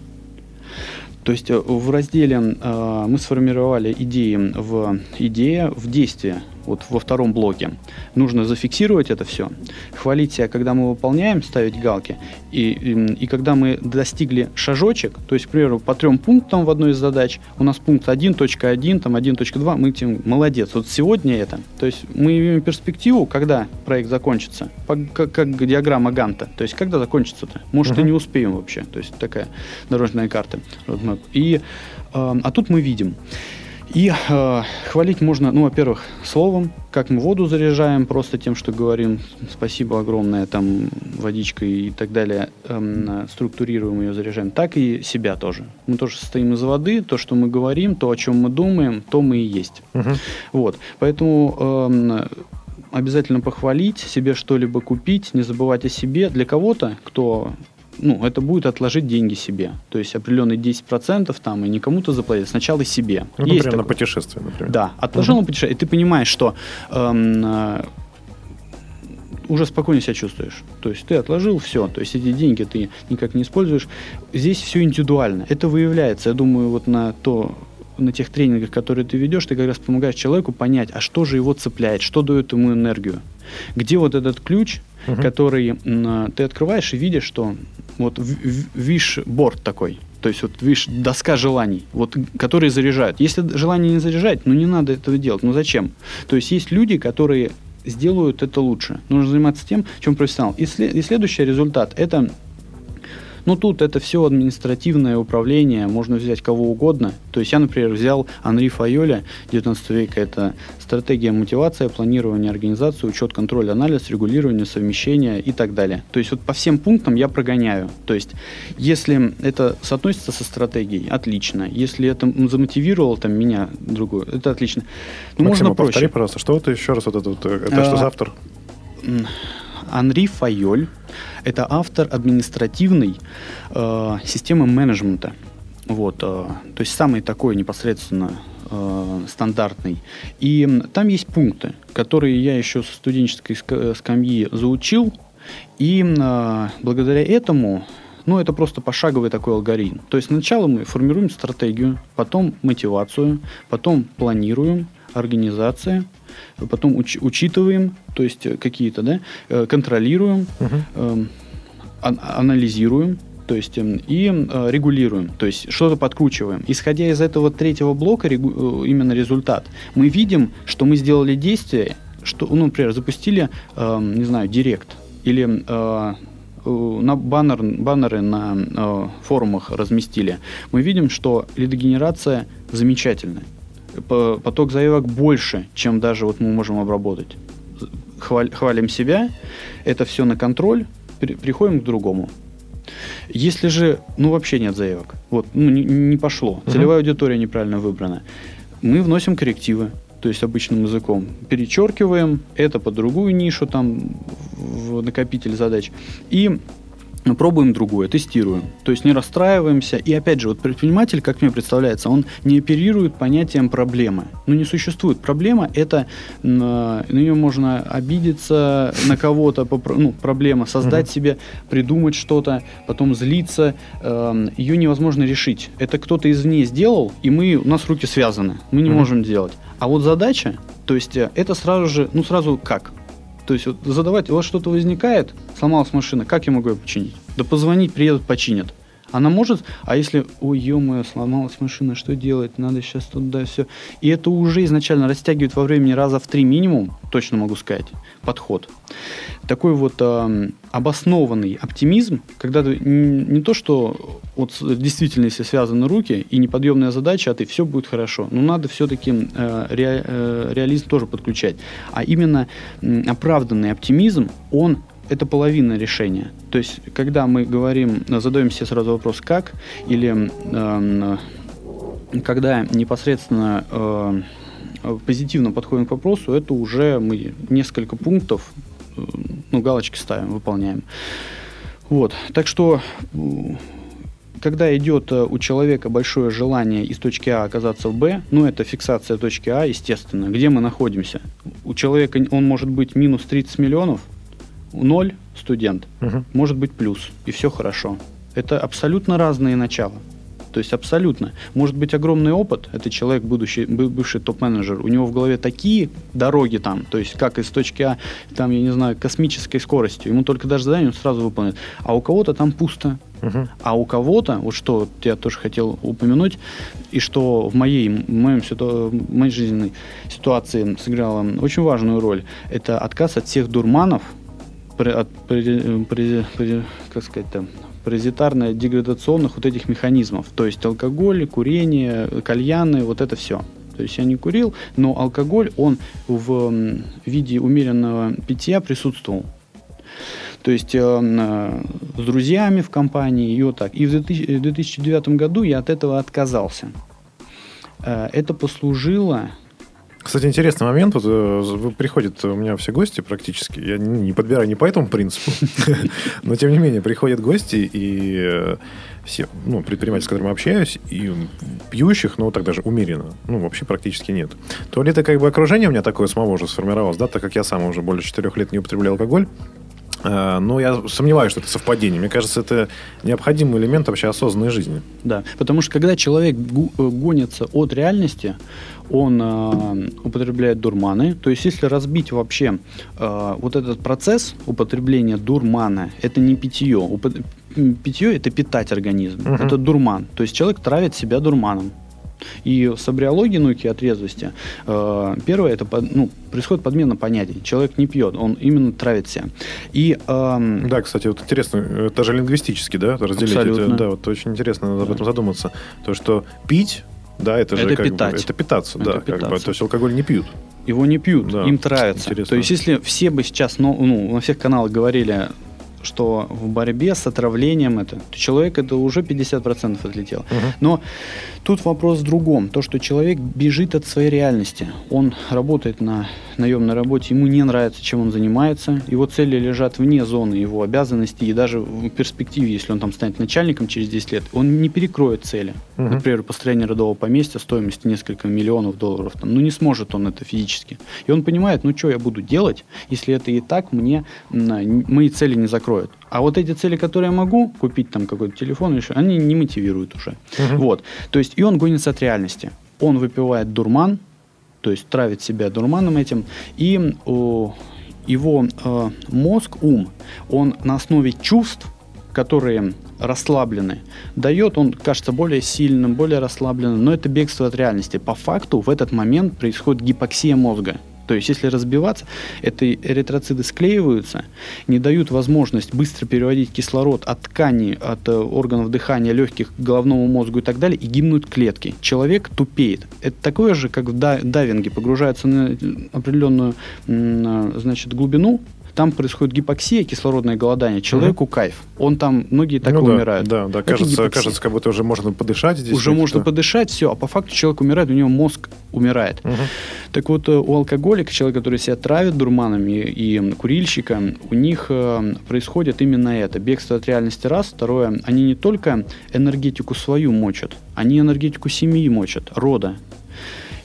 То есть э, в разделе мы сформировали идеи в идея в действие вот во втором блоке. Нужно зафиксировать это все, хвалить себя, когда мы выполняем, ставить галки, и, и, и когда мы достигли шажочек, то есть, к примеру, по трем пунктам в одной из задач, у нас пункт 1.1, там 1.2, мы тем молодец, вот сегодня это. То есть мы имеем перспективу, когда проект закончится, по, как, как диаграмма Ганта, то есть когда закончится-то, может uh-huh. и не успеем вообще, то есть такая дорожная карта, И, э, а тут мы видим, и э, хвалить можно, ну, во-первых, словом, как мы воду заряжаем, просто тем, что говорим спасибо огромное, там, водичкой и так далее, э, структурируем ее, заряжаем, так и себя тоже. Мы тоже состоим из воды, то, что мы говорим, то, о чем мы думаем, то мы и есть. Угу. Вот, поэтому э, обязательно похвалить, себе что-либо купить, не забывать о себе. Для кого-то, кто ну, это будет отложить деньги себе. То есть определенные 10% там и не кому-то заплатить, сначала себе. Ну, например, такое. на путешествие, например. Да, отложил угу. на путешествие, и ты понимаешь, что эм, э, уже спокойно себя чувствуешь. То есть ты отложил все, то есть эти деньги ты никак не используешь. Здесь все индивидуально. Это выявляется, я думаю, вот на то на тех тренингах, которые ты ведешь, ты как раз помогаешь человеку понять, а что же его цепляет, что дает ему энергию. Где вот этот ключ, угу. который ты открываешь и видишь, что вот виш-борд такой, то есть вот видишь, доска желаний, вот, которые заряжают. Если желание не заряжать, ну не надо этого делать. Ну зачем? То есть есть люди, которые сделают это лучше. Нужно заниматься тем, чем профессионал. И, след, и следующий результат – это ну, тут это все административное управление, можно взять кого угодно. То есть я, например, взял Анри Файоля, 19 века, это стратегия мотивация, планирование, организация, учет, контроль, анализ, регулирование, совмещение и так далее. То есть вот по всем пунктам я прогоняю. То есть если это соотносится со стратегией, отлично. Если это замотивировало там меня другую, это отлично. Ну, Максим, можно проще. повтори, пожалуйста, что это еще раз вот это вот, это что за автор? Анри Файоль – это автор административной э, системы менеджмента. Вот, э, то есть самый такой непосредственно э, стандартный. И там есть пункты, которые я еще со студенческой скамьи заучил, и э, благодаря этому ну, это просто пошаговый такой алгоритм. То есть сначала мы формируем стратегию, потом мотивацию, потом планируем, организация, потом уч, учитываем, то есть э, какие-то, да, э, контролируем, угу. ан- анализируем, то есть эм, и э, регулируем, то есть что-то подкручиваем. Исходя из этого третьего блока, именно результат, мы видим, что мы сделали действие, что, ну, например, запустили, э, не знаю, директ или э, на баннер, баннеры на э, форумах разместили, мы видим, что лидогенерация замечательная поток заявок больше, чем даже вот мы можем обработать. Хваль, хвалим себя, это все на контроль, при, приходим к другому. Если же, ну, вообще нет заявок, вот, ну, не, не пошло, целевая аудитория неправильно выбрана, мы вносим коррективы, то есть обычным языком, перечеркиваем это под другую нишу, там, в накопитель задач, и пробуем другое, тестируем. То есть не расстраиваемся. И опять же, вот предприниматель, как мне представляется, он не оперирует понятием проблемы. Ну, не существует. Проблема – это на, на нее можно обидеться на кого-то, ну, проблема, создать себе, придумать что-то, потом злиться. Э, ее невозможно решить. Это кто-то извне сделал, и мы, у нас руки связаны. Мы не можем делать. А вот задача, то есть э, это сразу же, ну сразу как? То есть вот задавать, у вас что-то возникает, сломалась машина, как я могу ее починить? Да позвонить, приедут, починят. Она может, а если, ой, ё сломалась машина, что делать, надо сейчас туда все. И это уже изначально растягивает во времени раза в три минимум, точно могу сказать, подход. Такой вот э, обоснованный оптимизм, когда ты не то, что вот действительно, если связаны руки и неподъемная задача, а ты все будет хорошо, но надо все-таки э, ре, э, реализм тоже подключать. А именно э, оправданный оптимизм, он это половина решения. То есть, когда мы говорим, задаем себе сразу вопрос «как», или э, когда непосредственно э, позитивно подходим к вопросу, это уже мы несколько пунктов, э, ну, галочки ставим, выполняем. Вот, так что когда идет э, у человека большое желание из точки А оказаться в Б, ну это фиксация точки А, естественно, где мы находимся. У человека он может быть минус 30 миллионов, ноль студент, угу. может быть плюс, и все хорошо. Это абсолютно разные начала. То есть абсолютно. Может быть огромный опыт, это человек, будущий, бывший топ-менеджер, у него в голове такие дороги там, то есть как из точки А, там, я не знаю, космической скоростью, ему только даже задание он сразу выполнит. А у кого-то там пусто. Uh-huh. А у кого-то, вот что я тоже хотел упомянуть, и что в моей, в моем, в моей жизненной ситуации сыграло очень важную роль, это отказ от всех дурманов, от, как сказать там, паразитарно-деградационных вот этих механизмов. То есть алкоголь, курение, кальяны, вот это все. То есть я не курил, но алкоголь, он в виде умеренного питья присутствовал. То есть э, с друзьями в компании и так. И в 2009 году я от этого отказался. Э, это послужило кстати, интересный момент. Вот э, приходят у меня все гости практически. Я не подбираю не по этому принципу, но тем не менее приходят гости и э, все, ну, предприниматели, с которыми общаюсь, и пьющих, ну, так даже умеренно, ну, вообще практически нет. То ли это как бы окружение у меня такое самого уже сформировалось, да, так как я сам уже более четырех лет не употребляю алкоголь, но я сомневаюсь, что это совпадение. Мне кажется, это необходимый элемент вообще осознанной жизни. Да, потому что когда человек э, гонится от реальности, он э, употребляет дурманы. То есть, если разбить вообще э, вот этот процесс употребления дурмана, это не питье. Упот... Питье это питать организм, угу. это дурман. То есть человек травит себя дурманом. И с абриологией науки о трезвости э, первое это ну, происходит подмена понятий. Человек не пьет, он именно травит себя. И, э, да, кстати, вот интересно, это же лингвистически, да, разделить абсолютно. это. Да, вот очень интересно надо об этом задуматься. То, что пить да, это, это же как питать. Бы, это питаться, это да. Питаться. Как бы, то есть алкоголь не пьют. Его не пьют, да, им травится. Интересно. То есть, если все бы сейчас ну, ну, на всех каналах говорили что в борьбе с отравлением это человек это уже 50% отлетел. Угу. Но тут вопрос в другом. То, что человек бежит от своей реальности. Он работает на наемной работе, ему не нравится, чем он занимается. Его цели лежат вне зоны его обязанностей. И даже в перспективе, если он там станет начальником через 10 лет, он не перекроет цели. Угу. Например, построение родового поместья стоимостью несколько миллионов долларов. Там, ну, не сможет он это физически. И он понимает, ну, что я буду делать, если это и так мне мои цели не закроют. А вот эти цели, которые я могу купить, там какой-то телефон еще, они не мотивируют уже. Угу. Вот. То есть, и он гонится от реальности. Он выпивает дурман, то есть травит себя дурманом этим, и о, его э, мозг, ум, он на основе чувств, которые расслаблены, дает, он кажется более сильным, более расслабленным, но это бегство от реальности. По факту в этот момент происходит гипоксия мозга. То есть, если разбиваться, это эритроциты склеиваются, не дают возможность быстро переводить кислород от ткани, от э, органов дыхания, легких головному мозгу и так далее, и гибнут клетки. Человек тупеет. Это такое же, как в дайвинге, погружается на определенную э, значит, глубину, там происходит гипоксия, кислородное голодание. Человеку угу. кайф. Он там, многие так ну, и умирают. Да, да, кажется, кажется, как будто уже можно подышать здесь. Уже можно подышать, все, а по факту человек умирает, у него мозг умирает. Угу. Так вот, э, у алкоголика, человека, который себя травит дурманами и курильщика, у них э, происходит именно это. Бегство от реальности раз. Второе, они не только энергетику свою мочат, они энергетику семьи мочат, рода.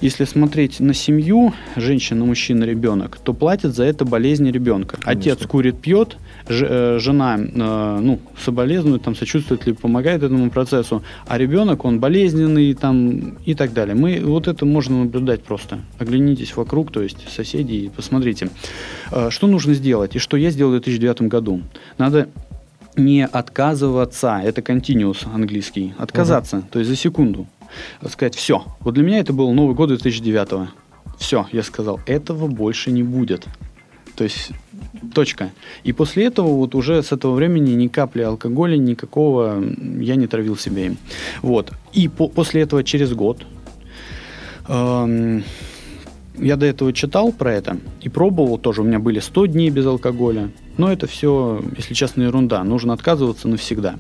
Если смотреть на семью, женщина, мужчина, ребенок, то платят за это болезни ребенка. Конечно. Отец курит, пьет, э, жена э, ну, соболезнует, там, сочувствует или помогает этому процессу, а ребенок, он болезненный там, и так далее. Мы, вот это можно наблюдать просто. Оглянитесь вокруг, то есть соседи, и посмотрите. Э, что нужно сделать и что я сделал в 2009 году? Надо не отказываться, это continuous английский, отказаться, угу. то есть за секунду сказать, все. Вот для меня это был Новый год 2009 Все, я сказал, этого больше не будет. То есть точка. И после этого вот уже с этого времени ни капли алкоголя, никакого я не травил себя им. Вот. И по после этого через год эм, я до этого читал про это и пробовал тоже. У меня были 100 дней без алкоголя. Но это все, если честно, ерунда. Нужно отказываться навсегда.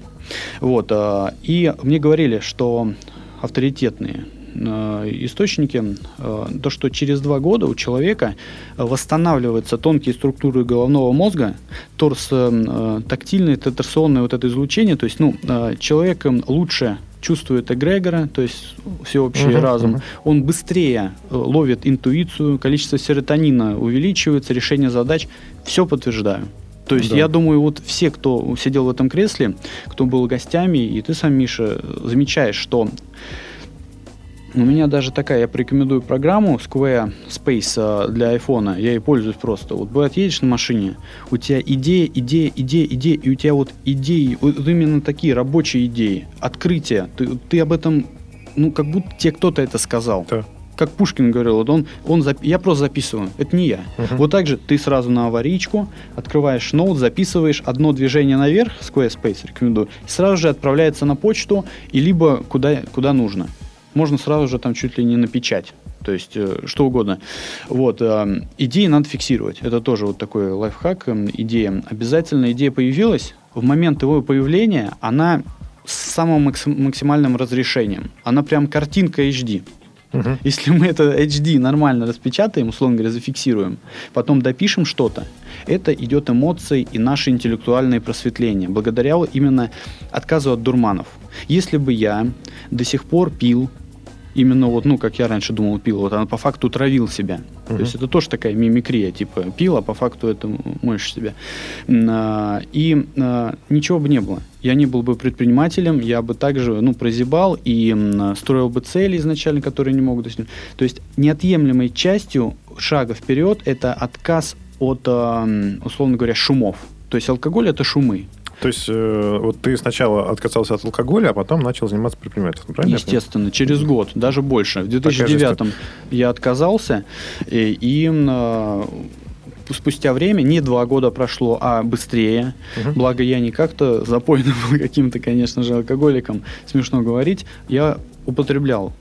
Вот. Э, и мне говорили, что авторитетные э, источники, э, то, что через два года у человека восстанавливаются тонкие структуры головного мозга, торс, э, тактильное, торсионное вот это излучение, то есть, ну, человек лучше чувствует эгрегора, то есть всеобщий uh-huh, разум, uh-huh. он быстрее ловит интуицию, количество серотонина увеличивается, решение задач, все подтверждаю. То есть да. я думаю, вот все, кто сидел в этом кресле, кто был гостями, и ты сам, Миша, замечаешь, что у меня даже такая, я порекомендую программу Square Space э, для iPhone. Я ей пользуюсь просто. Вот бывает, едешь на машине, у тебя идея, идея, идея, идея, и у тебя вот идеи, вот именно такие рабочие идеи, открытия. Ты, ты об этом, ну, как будто тебе кто-то это сказал. Да как Пушкин говорил, вот он, он зап... я просто записываю, это не я. Uh-huh. Вот так же ты сразу на аварийку, открываешь ноут, записываешь одно движение наверх, Squarespace рекомендую, и сразу же отправляется на почту, и либо куда, куда нужно можно сразу же там чуть ли не на печать. То есть э, что угодно. Вот. Э, идеи надо фиксировать. Это тоже вот такой лайфхак, э, идея. Обязательно идея появилась. В момент его появления она с самым максимальным разрешением. Она прям картинка HD. Угу. Если мы это HD нормально распечатаем, условно говоря, зафиксируем, потом допишем что-то, это идет эмоции и наше интеллектуальное просветление, благодаря именно отказу от дурманов. Если бы я до сих пор пил, именно вот, ну, как я раньше думал, пил, вот она по факту травил себя. Мгм. То есть это тоже такая мимикрия, типа пил, а по факту это моешь себя. А, И а, ничего бы не было. Я не был бы предпринимателем, я бы также, ну, прозябал и строил бы цели изначально, которые не могут достигнуть. То есть неотъемлемой частью шага вперед это отказ от, а, условно говоря, шумов. То есть алкоголь это шумы. То есть, э, вот ты сначала отказался от алкоголя, а потом начал заниматься предпринимательством, правильно? Естественно, через год, даже больше. В 2009 я отказался, и, и, э, спустя время, не два года прошло, а быстрее, Мгм. благо я не как-то запойным был каким-то, конечно же, алкоголиком, смешно говорить, я употреблял.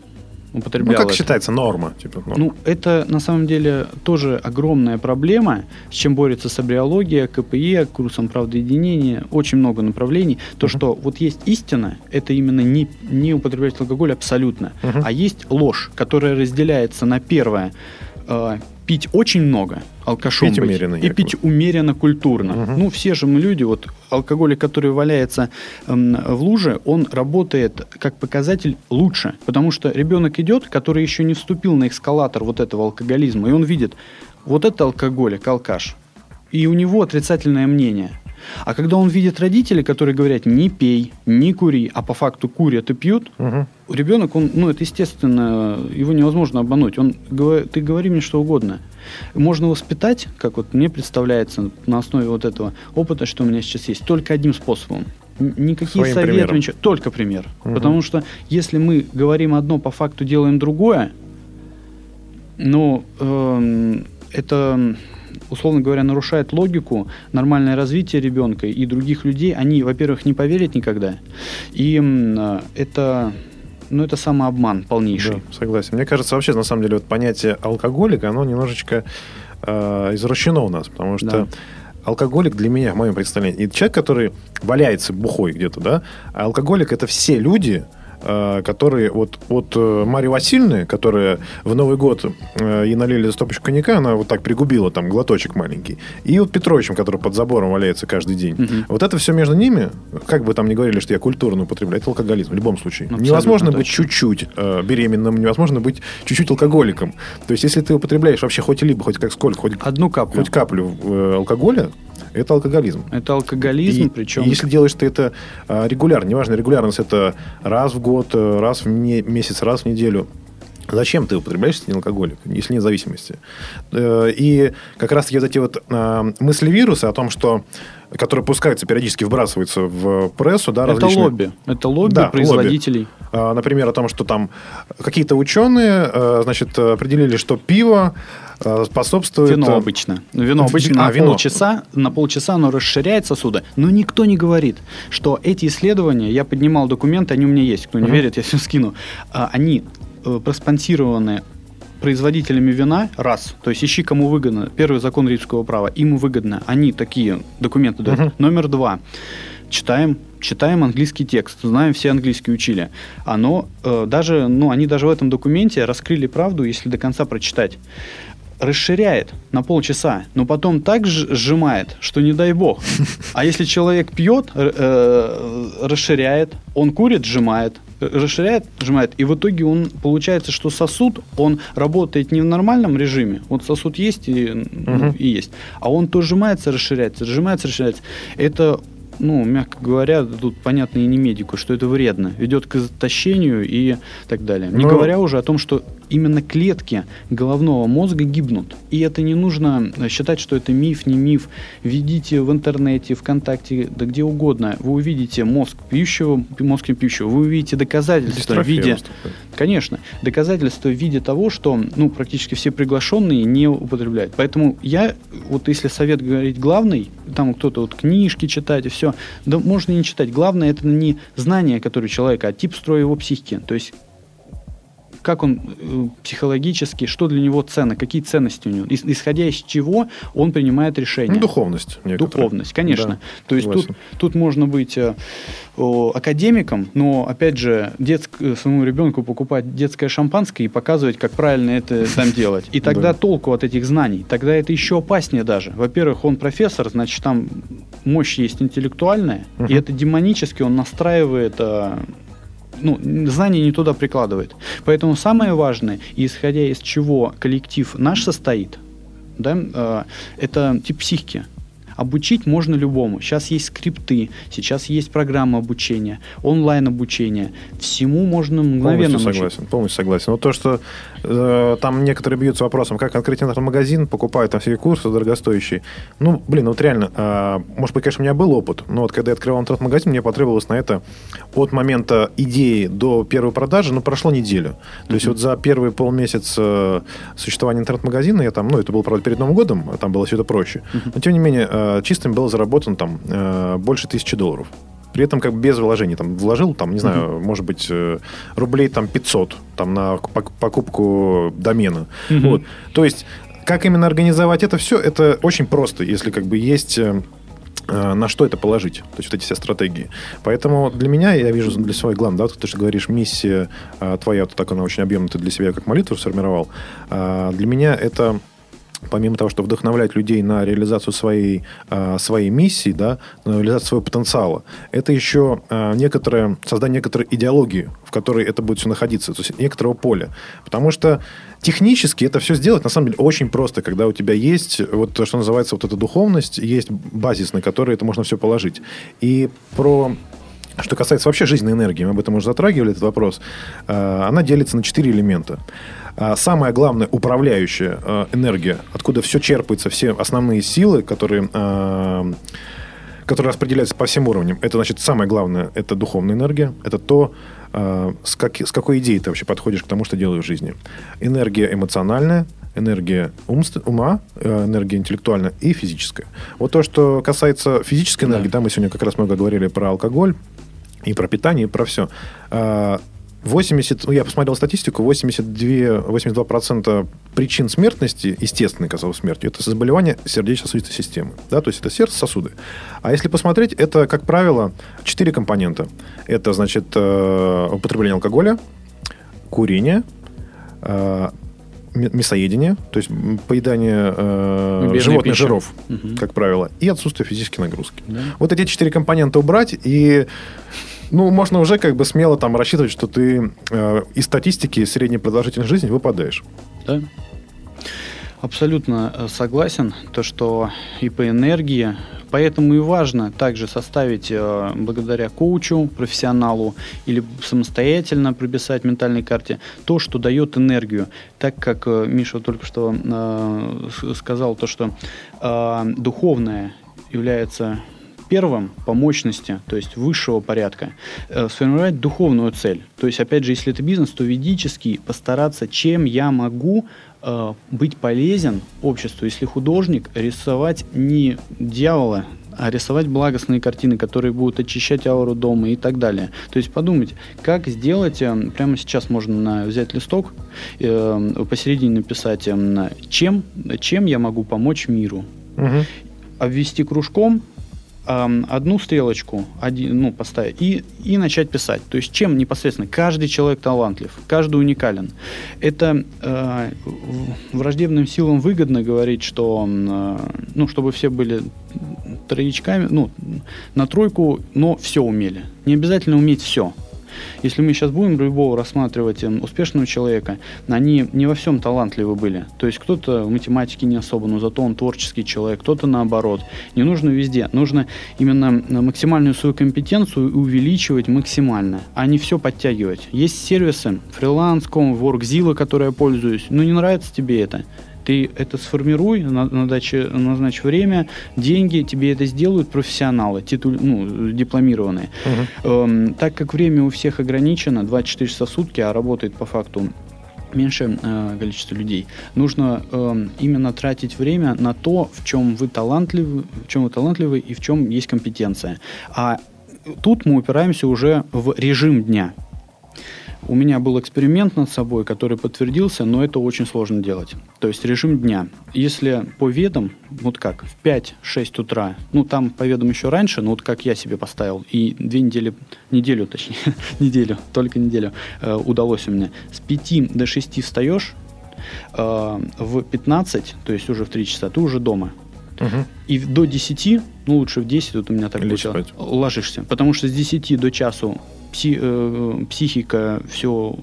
Ну, употреблял как это. считается норма? Типа, норма. Ну, это на самом деле тоже огромная проблема, с чем борется сабриология, КПЕ, курсом правдоединения, очень много направлений. То, Мгм. что вот есть истина, это именно не, не употреблять алкоголь абсолютно, Мгм. а есть ложь, которая разделяется на первое э, пить очень много, алкашом Пить быть, умеренно, и якобы. пить умеренно, культурно. Мгм. Ну, все же мы люди, вот алкоголик, который валяется эм, в луже, он работает как показатель лучше, потому что ребенок идет, который еще не вступил на эскалатор вот этого алкоголизма, и он видит, вот это алкоголик, алкаш, и у него отрицательное мнение. А когда он видит родителей, которые говорят, не пей, не кури, а по факту курят и пьют, Мгм. ребенок, он, ну, это естественно, его невозможно обмануть. Он, ты говори мне что угодно. Можно воспитать, как вот мне представляется, на основе вот этого опыта, что у меня сейчас есть, только одним способом. Никакие Своим советы, примером. ничего, только пример. Мгм. Потому что если мы говорим одно, по факту делаем другое, ну, эм, это, условно говоря, нарушает логику, нормальное развитие ребенка и других людей. Они, во-первых, не поверят никогда. И э, это, ну, это самообман полнейший. Да, согласен. Мне кажется, вообще, на самом деле, вот понятие алкоголика, оно немножечко э, извращено у нас, потому что Да. алкоголик для меня, в моем представлении, и человек, который валяется бухой где-то, да, а алкоголик это все люди, которые вот от э, Марии Васильевны, которая в Новый год э, ей налили за стопочку коньяка, она вот так пригубила там глоточек маленький, и вот Петровичем, который под забором валяется каждый день. Мгм. Вот это все между ними, как бы там ни говорили, что я культурно употребляю, это алкоголизм в любом случае. Абсолютно невозможно быть точно. чуть-чуть э, беременным, невозможно быть чуть-чуть алкоголиком. То есть, если ты употребляешь вообще хоть либо, хоть как сколько, хоть, Одну каплю. хоть каплю э, алкоголя, это алкоголизм. Это алкоголизм, И- причем... и если делаешь ты это а, регулярно, неважно, регулярность это раз в год, э, раз в месяц, раз в неделю, Зачем ты употребляешь, если не алкоголик, если нет зависимости? Э, И как раз-таки вот эти вот а, мысли вируса о том, что которые пускаются, периодически вбрасываются в прессу, да, это различные- лобби. Это лобби Да, лобби. производителей. А, Например, о том, что там какие-то ученые, э, значит, определили, что пиво э, способствует... Вино э, обычно. Вино обычно А, на вино. полчаса, на полчаса оно расширяет сосуды. Но никто не говорит, что эти исследования, я поднимал документы, они у меня есть, кто не Мгм. верит, я все скину, а, они э, проспонсированы производителями вина, раз, то есть ищи, кому выгодно, первый закон римского права, им выгодно, они такие документы дают. Мгм. Номер два, читаем, читаем английский текст, знаем, все английский учили. Оно э, даже, ну, они даже в этом документе раскрыли правду, если до конца прочитать расширяет на полчаса, но потом так сжимает, что не дай бог. А если человек пьет, э, расширяет, он курит, сжимает, э, расширяет, сжимает, и в итоге он получается, что сосуд, он работает не в нормальном режиме, вот сосуд есть и, ну, Мгм. и есть, а он то сжимается, расширяется, сжимается, расширяется. Это ну, мягко говоря, тут понятно и не медику, что это вредно, ведет к истощению и так далее. Не Но- говоря уже о том, что именно клетки головного мозга гибнут. И это не нужно считать, что это миф, не миф. Введите в интернете, ВКонтакте, да где угодно. Вы увидите мозг пьющего, мозг не пьющего. Вы увидите доказательства в виде... наступает. Конечно, доказательства в виде того, что ну, практически все приглашенные не употребляют. Поэтому я, вот если совет говорить главный, там кто-то вот книжки читать и все, да можно и не читать. Главное это не знание, которое у человека, а тип строя его психики. То есть как он э, психологически, что для него ценно, какие ценности у него, ис- исходя из чего он принимает решение. Ну, духовность. некоторая. Духовность, конечно. Да, То есть тут, согласен. тут можно быть э, о, академиком, но опять же детск, э, своему ребенку покупать детское шампанское и показывать, как правильно это там делать. И тогда Да. толку от этих знаний. Тогда это еще опаснее даже. Во-первых, он профессор, значит, там мощь есть интеллектуальная, и это демонически он настраивает э, ну, знания не туда прикладывает. Поэтому самое важное, исходя из чего коллектив наш состоит, да, э, это тип психики. Обучить можно любому. Сейчас есть скрипты, сейчас есть программа обучения, онлайн обучение. Всему можно мгновенно Полностью согласен, полностью согласен. Вот то, что э, там некоторые бьются вопросом, как открыть интернет-магазин, покупают там все курсы дорогостоящие. Ну, блин, вот реально, э, может быть, конечно, у меня был опыт, но вот когда я открывал интернет-магазин, мне потребовалось на это от момента идеи до первой продажи, ну, прошло неделю. То есть вот за первый полмесяца существования интернет-магазина я там, ну, это было, правда, перед Новым годом, там было все это проще. Но, тем не менее, э, чистым было заработано там э, больше тысячи долларов. При этом как бы без вложений. Там вложил, там, не знаю, uh-huh. может быть, э, рублей там 500 там, на покупку домена. Uh-huh. Вот. То есть, как именно организовать это все, это очень просто, если как бы есть э, на что это положить, то есть вот эти все стратегии. Поэтому для меня, я вижу для своей главной, да, вот ты же говоришь, миссия твоя, вот так она очень объемная, ты для себя как молитву сформировал. Для меня это помимо того, что вдохновлять людей на реализацию своей, а, своей миссии, да, на реализацию своего потенциала, это еще а, некоторое, создание некоторой идеологии, в которой это будет все находиться, то есть некоторого поля. Потому что технически это все сделать, на самом деле, очень просто, когда у тебя есть вот то, что называется вот эта духовность, есть базис, на который это можно все положить. И про что касается вообще жизненной энергии, мы об этом уже затрагивали, этот вопрос, а, она делится на четыре элемента. А, самая главная управляющая а, энергия, откуда все черпается, все основные силы, которые которые распределяются по всем уровням. Это, значит, самое главное, это духовная энергия. Это то, с, как, с какой идеей ты вообще подходишь к тому, что делаешь в жизни. Энергия эмоциональная, энергия умст, ума, э, энергия интеллектуальная и физическая. Вот то, что касается физической энергии, да, да мы сегодня как раз много говорили про алкоголь, и про питание, и про все. 80, а, ну, я посмотрел статистику, 82, 82% причин смертности, естественной, казалось, смерти, это заболевание сердечно-сосудистой системы. Да, то есть это сердце, сосуды. А если посмотреть, это, как правило, четыре компонента. Это, значит, э, употребление алкоголя, курение, э, мясоедение, то есть поедание э, животных пища. жиров, угу. как правило, и отсутствие физической нагрузки. Да. Вот эти четыре компонента убрать, и ну, можно уже как бы смело там рассчитывать, что ты э, из статистики средней продолжительности жизни выпадаешь. Да. Абсолютно э, согласен, то что и по энергии, поэтому и важно также составить э, благодаря коучу, профессионалу или самостоятельно прописать в ментальной карте то, что дает энергию. Так как э, Миша только что сказал, то что духовное является первым по мощности, то есть высшего порядка, э, сформировать духовную цель. То есть, опять же, если это бизнес, то ведический постараться, чем я могу э, быть полезен обществу. Если художник, рисовать не дьявола, а рисовать благостные картины, которые будут очищать ауру дома и так далее. То есть подумать, как сделать, э, прямо сейчас можно взять листок, э, посередине написать, э, чем, чем я могу помочь миру. Угу. Обвести кружком, одну стрелочку один, ну, поставить и, и начать писать. То есть чем непосредственно каждый человек талантлив, каждый уникален. Это э, враждебным силам выгодно говорить, что э, ну, чтобы все были троечками, ну, на тройку, но все умели. Не обязательно уметь все. Если мы сейчас будем любого рассматривать эм, успешного человека, они не во всем талантливы были. То есть кто-то в математике не особо, но зато он творческий человек, кто-то наоборот. Не нужно везде. Нужно именно максимальную свою компетенцию увеличивать максимально, а не все подтягивать. Есть сервисы, фриланс.com, WorkZilla, которые я пользуюсь. Ну, не нравится тебе это? Ты это сформируй, назначь, назначь время, деньги, тебе это сделают профессионалы, титул, ну, дипломированные. Угу. Эм, так как время у всех ограничено, 24 часа в сутки, а работает по факту меньшее э, количество людей. Нужно э, именно тратить время на то, в чем вы талантливы, в чем вы талантливы и в чем есть компетенция. А тут мы упираемся уже в режим дня. У меня был эксперимент над собой, который подтвердился, но это очень сложно делать. То есть режим дня. Если по ведам, вот как, в 5-6 утра, ну там по ведам еще раньше, но вот как я себе поставил, и две недели, неделю точнее, неделю, только неделю э, удалось у меня. С 5 до 6 встаешь, э, в 15, то есть уже в 3 часа, ты уже дома. Угу. И до 10, ну лучше в 10, вот у меня так получилось, ложишься. Потому что с 10 до часу пси, э, психика, все,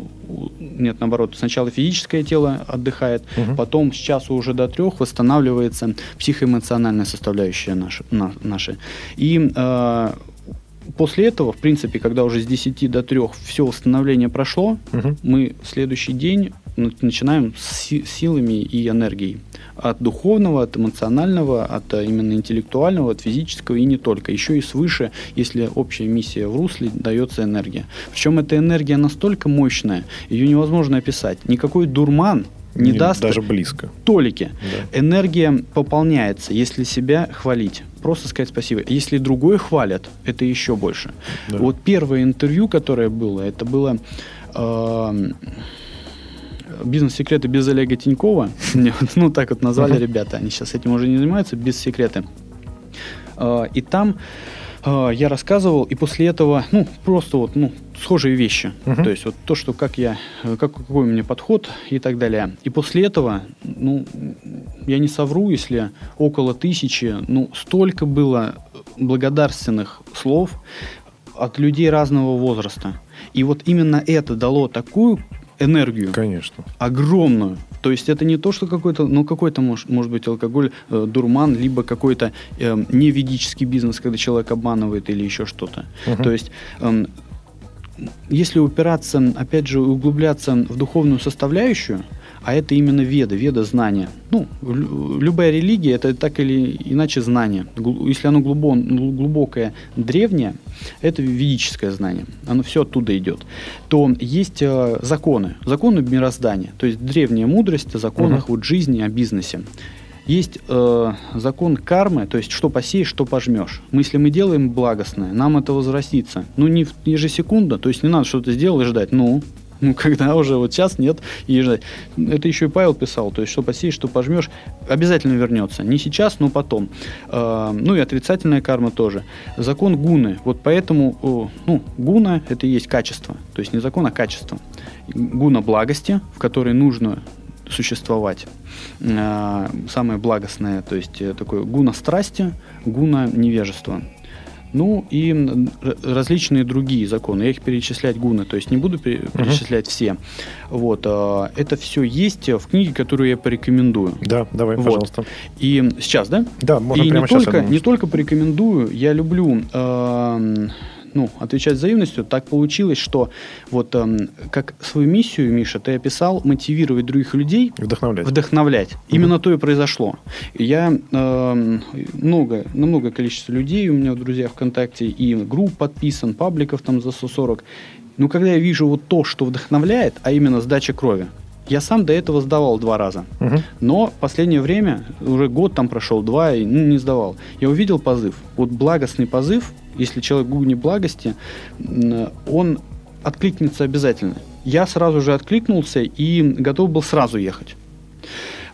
нет, наоборот, сначала физическое тело отдыхает, угу. потом с часу уже до трех восстанавливается психоэмоциональная составляющая наша. На, наша. И э, после этого, в принципе, когда уже с 10 до 3 все восстановление прошло, угу. мы в следующий день начинаем с силами и энергией. От духовного, от эмоционального, от э, именно интеллектуального, от физического и не только. Еще и свыше, если общая миссия в русле, дается энергия. Причем эта энергия настолько мощная, ее невозможно описать. Никакой дурман не, не даст даже близко. Толики. Да. Энергия пополняется, если себя хвалить. Просто сказать спасибо. Если другой хвалят, это еще больше. Да. Вот первое интервью, которое было, это было э, бизнес-секреты без Олега Тинькова. ну, так вот назвали ребята. Они сейчас этим уже не занимаются, без секреты. Э, и там э, я рассказывал, и после этого, ну, просто вот, ну, схожие вещи. Uh-huh. То есть вот то, что как я, как, какой у меня подход и так далее. И после этого, ну, я не совру, если около тысячи, ну, столько было благодарственных слов от людей разного возраста. И вот именно это дало такую энергию. Конечно. Огромную. То есть это не то, что какой-то, ну какой-то может, может быть алкоголь, э, дурман, либо какой-то э, неведический бизнес, когда человек обманывает или еще что-то. Угу. То есть э, если упираться, опять же, углубляться в духовную составляющую, а это именно веда, веда знания. Ну, любая религия это так или иначе знание. Если оно глубо, глубокое, древнее, это ведическое знание. Оно все оттуда идет. То есть э, законы, законы мироздания. То есть древняя мудрость о законах uh-huh. вот, жизни, о бизнесе. Есть э, закон кармы, то есть что посеешь, что пожмешь. Мы, если мы делаем благостное, нам это возвратится. Ну, не ежесекундно, то есть не надо что-то сделать и ждать. Ну, ну, когда уже вот сейчас нет, и ждать. Это еще и Павел писал, то есть что посеешь, что пожмешь, обязательно вернется. Не сейчас, но потом. Э, ну и отрицательная карма тоже. Закон гуны. Вот поэтому, ну, гуна это и есть качество. То есть не закон, а качество. Гуна благости, в которой нужно существовать. Э, самое благостное, то есть э, такое гуна страсти, гуна невежества. Ну и различные другие законы. Я их перечислять гуны, то есть не буду перечислять uh-huh. все. Вот, а, это все есть в книге, которую я порекомендую. Да, давай, вот. пожалуйста. И сейчас, да? Да, можно и прямо не сейчас. Только, не только порекомендую, я люблю э, ну, отвечать взаимностью, так получилось, что вот эм, как свою миссию, Миша, ты описал, мотивировать других людей. Вдохновлять. Вдохновлять. Mm-hmm. Именно то и произошло. Я э, много, на количество людей у меня в друзьях ВКонтакте, и групп подписан, пабликов там за 140. Но когда я вижу вот то, что вдохновляет, а именно сдача крови, я сам до этого сдавал два раза. Угу. Но последнее время, уже год там прошел, два, и ну, не сдавал. Я увидел позыв. Вот благостный позыв, если человек гугни благости, он откликнется обязательно. Я сразу же откликнулся и готов был сразу ехать.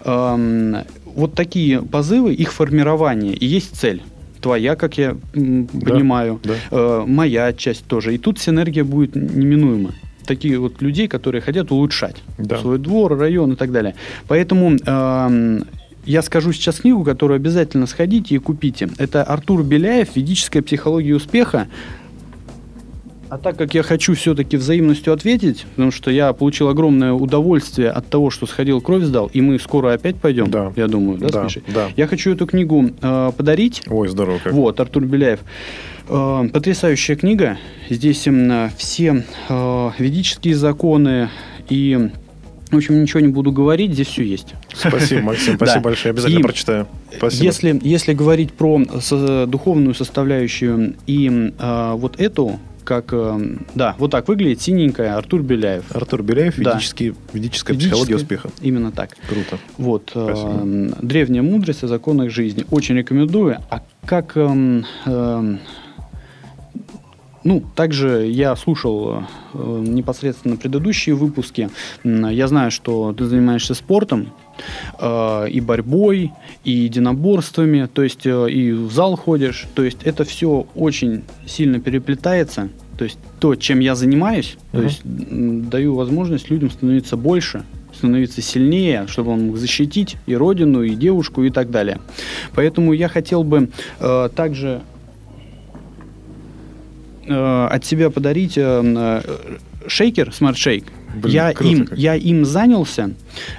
Эм, вот такие позывы, их формирование и есть цель твоя, как я понимаю, да, да. Э, моя часть тоже. И тут синергия будет неминуема. Такие вот людей, которые хотят улучшать да. свой двор, район и так далее. Поэтому э, я скажу сейчас книгу, которую обязательно сходите и купите. Это Артур Беляев «Ведическая психология успеха». А так как я хочу все-таки взаимностью ответить, потому что я получил огромное удовольствие от того, что сходил кровь сдал, и мы скоро опять пойдем, да. я думаю, да, да, да. Я хочу эту книгу э, подарить. Ой, здорово как. Вот, Артур Беляев. Э, потрясающая книга. Здесь э, все э, ведические законы и в общем, ничего не буду говорить, здесь все есть. Спасибо, Максим, спасибо да. большое, обязательно и прочитаю. Спасибо. Если, если говорить про духовную составляющую и э, вот эту, как, э, да, вот так выглядит синенькая Артур Беляев. Артур Беляев, да. ведический, ведическая, психология успеха. Именно так. Круто. Вот, э, древняя мудрость о законах жизни. Очень рекомендую. А как... Э, э, ну, также я слушал э, непосредственно предыдущие выпуски. Я знаю, что ты занимаешься спортом э, и борьбой, и единоборствами, то есть э, и в зал ходишь. То есть это все очень сильно переплетается. То есть то, чем я занимаюсь, то есть даю возможность людям становиться больше, становиться сильнее, чтобы он мог защитить и родину, и девушку, и так далее. Поэтому я хотел бы э, также э, от себя подарить э, э, шейкер, SmartShake. Блин, Я круто им, как. я им занялся.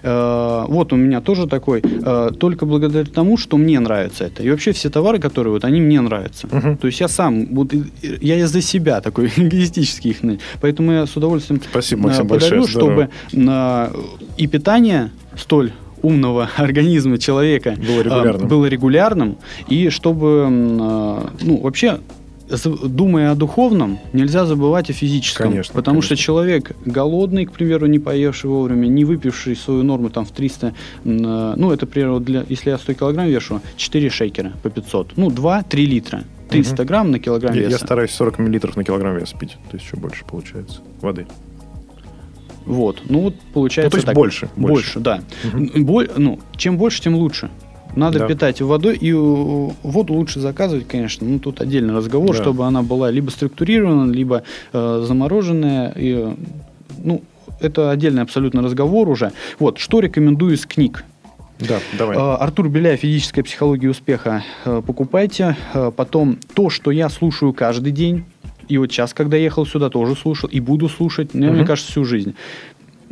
Э, вот у меня тоже такой. э, только благодаря тому, что мне нравится это. И вообще все товары, которые вот, они мне нравятся. Мгм. То есть я сам, вот, я из-за себя такой эгоистический их. Поэтому я с удовольствием Спасибо, э, Максим, подарю, большое, чтобы на, и питание столь умного организма человека Было регулярным. э, было регулярным, и чтобы, э, ну, вообще, думая о духовном, нельзя забывать о физическом. Конечно, потому конечно. что человек голодный, к примеру, не поевший вовремя, не выпивший свою норму там в 300, м, э, ну, это, к примеру, для, если я 100 килограмм вешу, 4 шейкера по 500, ну, 2-3 литра. 300 грамм на килограмм Я, я веса. стараюсь 40 миллилитров на килограмм вес пить. То есть еще больше получается воды. Вот, ну вот получается Ну, то есть так. больше, больше. Больше, да. Н- боль- ну, чем больше, тем лучше. Надо Да. питать водой, и э, воду лучше заказывать, конечно. Ну, тут отдельный разговор, Да. чтобы она была либо структурирована, либо э, замороженная. И, э, ну, это отдельный абсолютно разговор уже. Вот, что рекомендую из книг. Да, давай. Э, Артур Беляев «Физическая психология успеха» покупайте. Потом то, что я слушаю каждый день. И вот сейчас, когда ехал сюда, тоже слушал. И буду слушать, ну, мне Мгм. кажется, всю жизнь.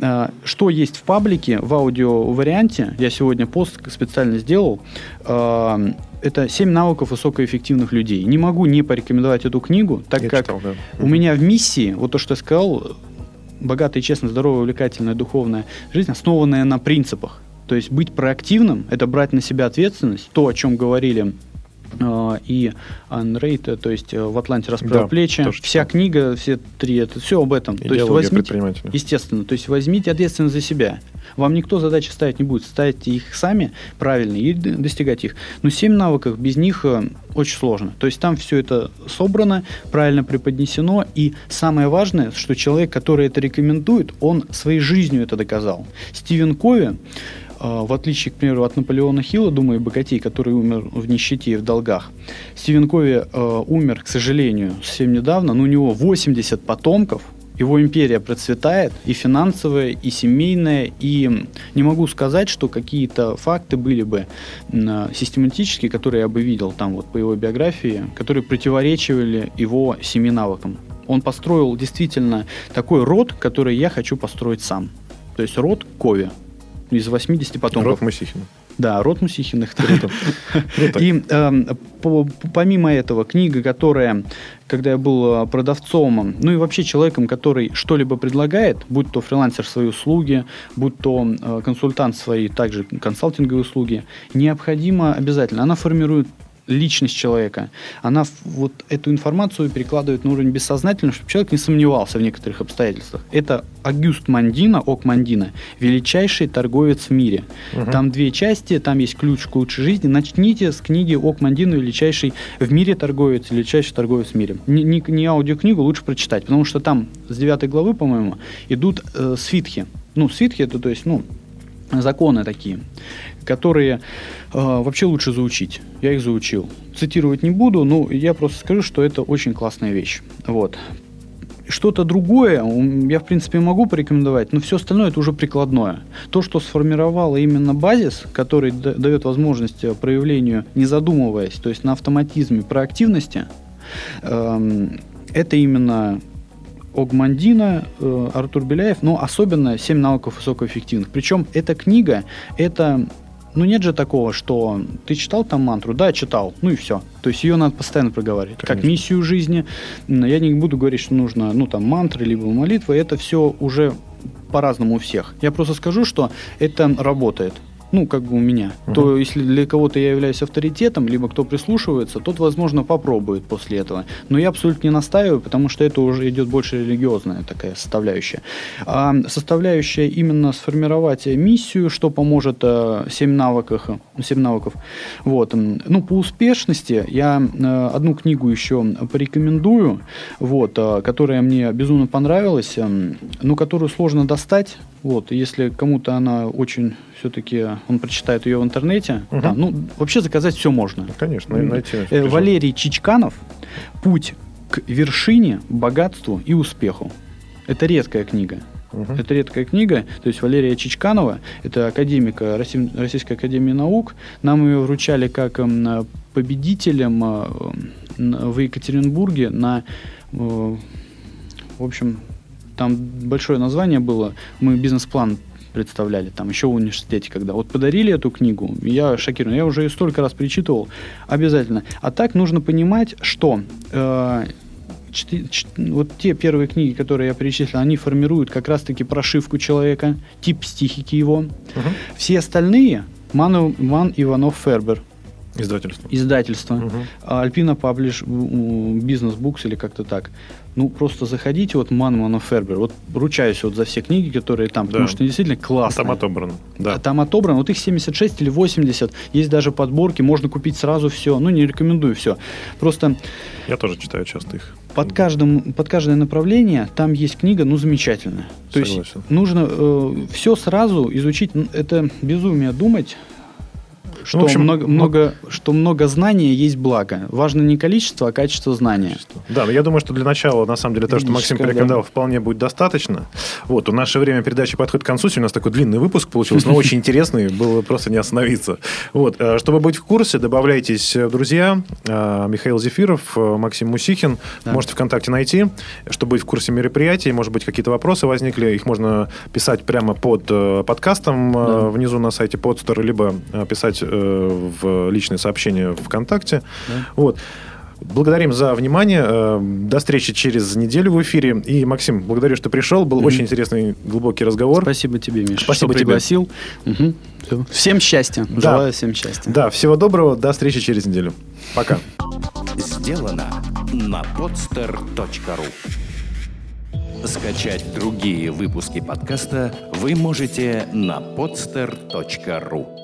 Э, Что есть в паблике, в аудио-варианте, я сегодня пост специально сделал, э, это «7 навыков высокоэффективных людей». Не могу не порекомендовать эту книгу, так Я как читал, да. у меня в миссии, вот то, что я сказал, богатая, честная, здоровая, увлекательная духовная жизнь, основанная на принципах. То есть быть проактивным – это брать на себя ответственность, то, о чем говорили и Анрейт, то есть э, в Атланте расправил Да, плечи. тоже Вся читал. книга, все три, это все об этом. То есть возьмите, естественно, то есть возьмите ответственность за себя. Вам никто задачи ставить не будет. Ставьте их сами правильно и достигать их. Но семь навыков, без них э, очень сложно. То есть там все это собрано, правильно преподнесено. И самое важное, что человек, который это рекомендует, он своей жизнью это доказал. Стивен Кови, в отличие, к примеру, от Наполеона Хилла, думаю, богатей, который умер в нищете и в долгах. Стивен Кови э, умер, к сожалению, совсем недавно, но у него 80 потомков, его империя процветает, и финансовая, и семейная, и не могу сказать, что какие-то факты были бы э, систематические, которые я бы видел там вот по его биографии, которые противоречивали его семи навыкам. Он построил действительно такой род, который я хочу построить сам. То есть род Кови из 80 потомков. Рот Мусихина. Да, род Мусихиных. Круто. Круто. И эм, по- помимо этого, книга, которая, когда я был э, продавцом, ну и вообще человеком, который что-либо предлагает, будь то фрилансер свои услуги, будь то э, консультант свои, также консалтинговые услуги, необходимо обязательно, она формирует личность человека. Она вот эту информацию перекладывает на уровень бессознательного, чтобы человек не сомневался в некоторых обстоятельствах. Это Агюст Мандина, Ок Мандина, величайший торговец в мире. Там две части, там есть ключ к лучшей жизни. Начните с книги Ок Мандина, величайший в мире торговец, величайший торговец в мире. Не, не, не аудиокнигу лучше прочитать, потому что там с девятой главы, по-моему, идут э, свитхи. Ну, свитхи это, то есть, ну, законы такие, которые э, вообще лучше заучить. Я их заучил. Цитировать не буду, но я просто скажу, что это очень классная вещь. Вот. Что-то другое я, в принципе, могу порекомендовать, но все остальное это уже прикладное. То, что сформировало именно базис, который да- дает возможность э, проявлению, не задумываясь, то есть на автоматизме проактивности, эм, это именно Огмандина, э, Артур Беляев, но особенно «Семь навыков высокоэффективных». Причем эта книга, это... Ну, нет же такого, что ты читал там мантру? Да, читал. Ну и все. То есть ее надо постоянно проговаривать. Как Конечно. миссию жизни. Я не буду говорить, что нужно, ну, там, мантры, либо молитвы. Это все уже по-разному у всех. Я просто скажу, что это работает. Ну, как бы у меня. То если для кого-то я являюсь авторитетом, либо кто прислушивается, тот, возможно, попробует после этого. Но я абсолютно не настаиваю, потому что это уже идет больше религиозная такая составляющая. А составляющая именно сформировать миссию, что поможет э, 7 навыках, 7 навыков. Вот. Ну, по успешности я э, одну книгу еще порекомендую, вот, э, которая мне безумно понравилась, эм, но которую сложно достать. Вот, если кому-то она очень все-таки, он прочитает ее в интернете, Мгм. там, ну, вообще заказать все можно. Ну, Конечно, найти. Э, Валерий Чичканов «Путь к вершине, богатству и успеху». Это редкая книга. Мгм. Это редкая книга. То есть Валерия Чичканова, это академика Росси- Российской Академии Наук. Нам ее вручали как эм, победителем э, в Екатеринбурге на в общем, там большое название было. Мы бизнес-план представляли, там еще в университете, когда вот подарили эту книгу, я шокирован, я уже ее столько раз перечитывал, обязательно. А так нужно понимать, что э, чти, чти, вот те первые книги, которые я перечислил, они формируют как раз-таки прошивку человека, тип психики его. Угу. Все остальные Ман, Ман Иванов Фербер. Издательство. Издательство. Угу. Альпина Паблиш Бизнес Букс или как-то так ну, просто заходите, вот Манмана Фербер, вот ручаюсь вот за все книги, которые там, да. потому что действительно классно. Там отобрано. Да. А там отобрано, вот их 76 или 80, есть даже подборки, можно купить сразу все, ну, не рекомендую все. Просто... Я тоже читаю часто их. Под, каждым, под каждое направление там есть книга, ну, замечательная. То Согласен. есть нужно э, все сразу изучить, это безумие думать, что, ну, общем, много, ну, много, что много знания есть благо. Важно не количество, а качество знания. Качество. Да, но я думаю, что для начала, на самом деле, то, что Максим порекомендовал, да. вполне будет достаточно. Вот, у наше время передачи подходит к концу. У нас такой длинный выпуск получился, но очень интересный. Было просто не остановиться. Вот, э, чтобы быть в курсе, добавляйтесь в друзья. Э, Михаил Зефиров, э, Максим Мусихин. Можете ВКонтакте найти. Чтобы быть в курсе мероприятий, может быть, какие-то вопросы возникли. Их можно писать прямо под подкастом да. внизу на сайте Podster, либо писать Э, в личные сообщения ВКонтакте. Да. Вот. Благодарим за внимание. Э, до встречи через неделю в эфире. И, Максим, благодарю, что пришел. Был mm-hmm. очень интересный, глубокий разговор. Спасибо тебе, Миша, Спасибо что тебе. пригласил. Угу. Всем счастья. Да. Желаю всем счастья. Да, всего доброго. До встречи через неделю. Пока. Сделано на podster.ru Скачать другие выпуски подкаста вы можете на podster.ru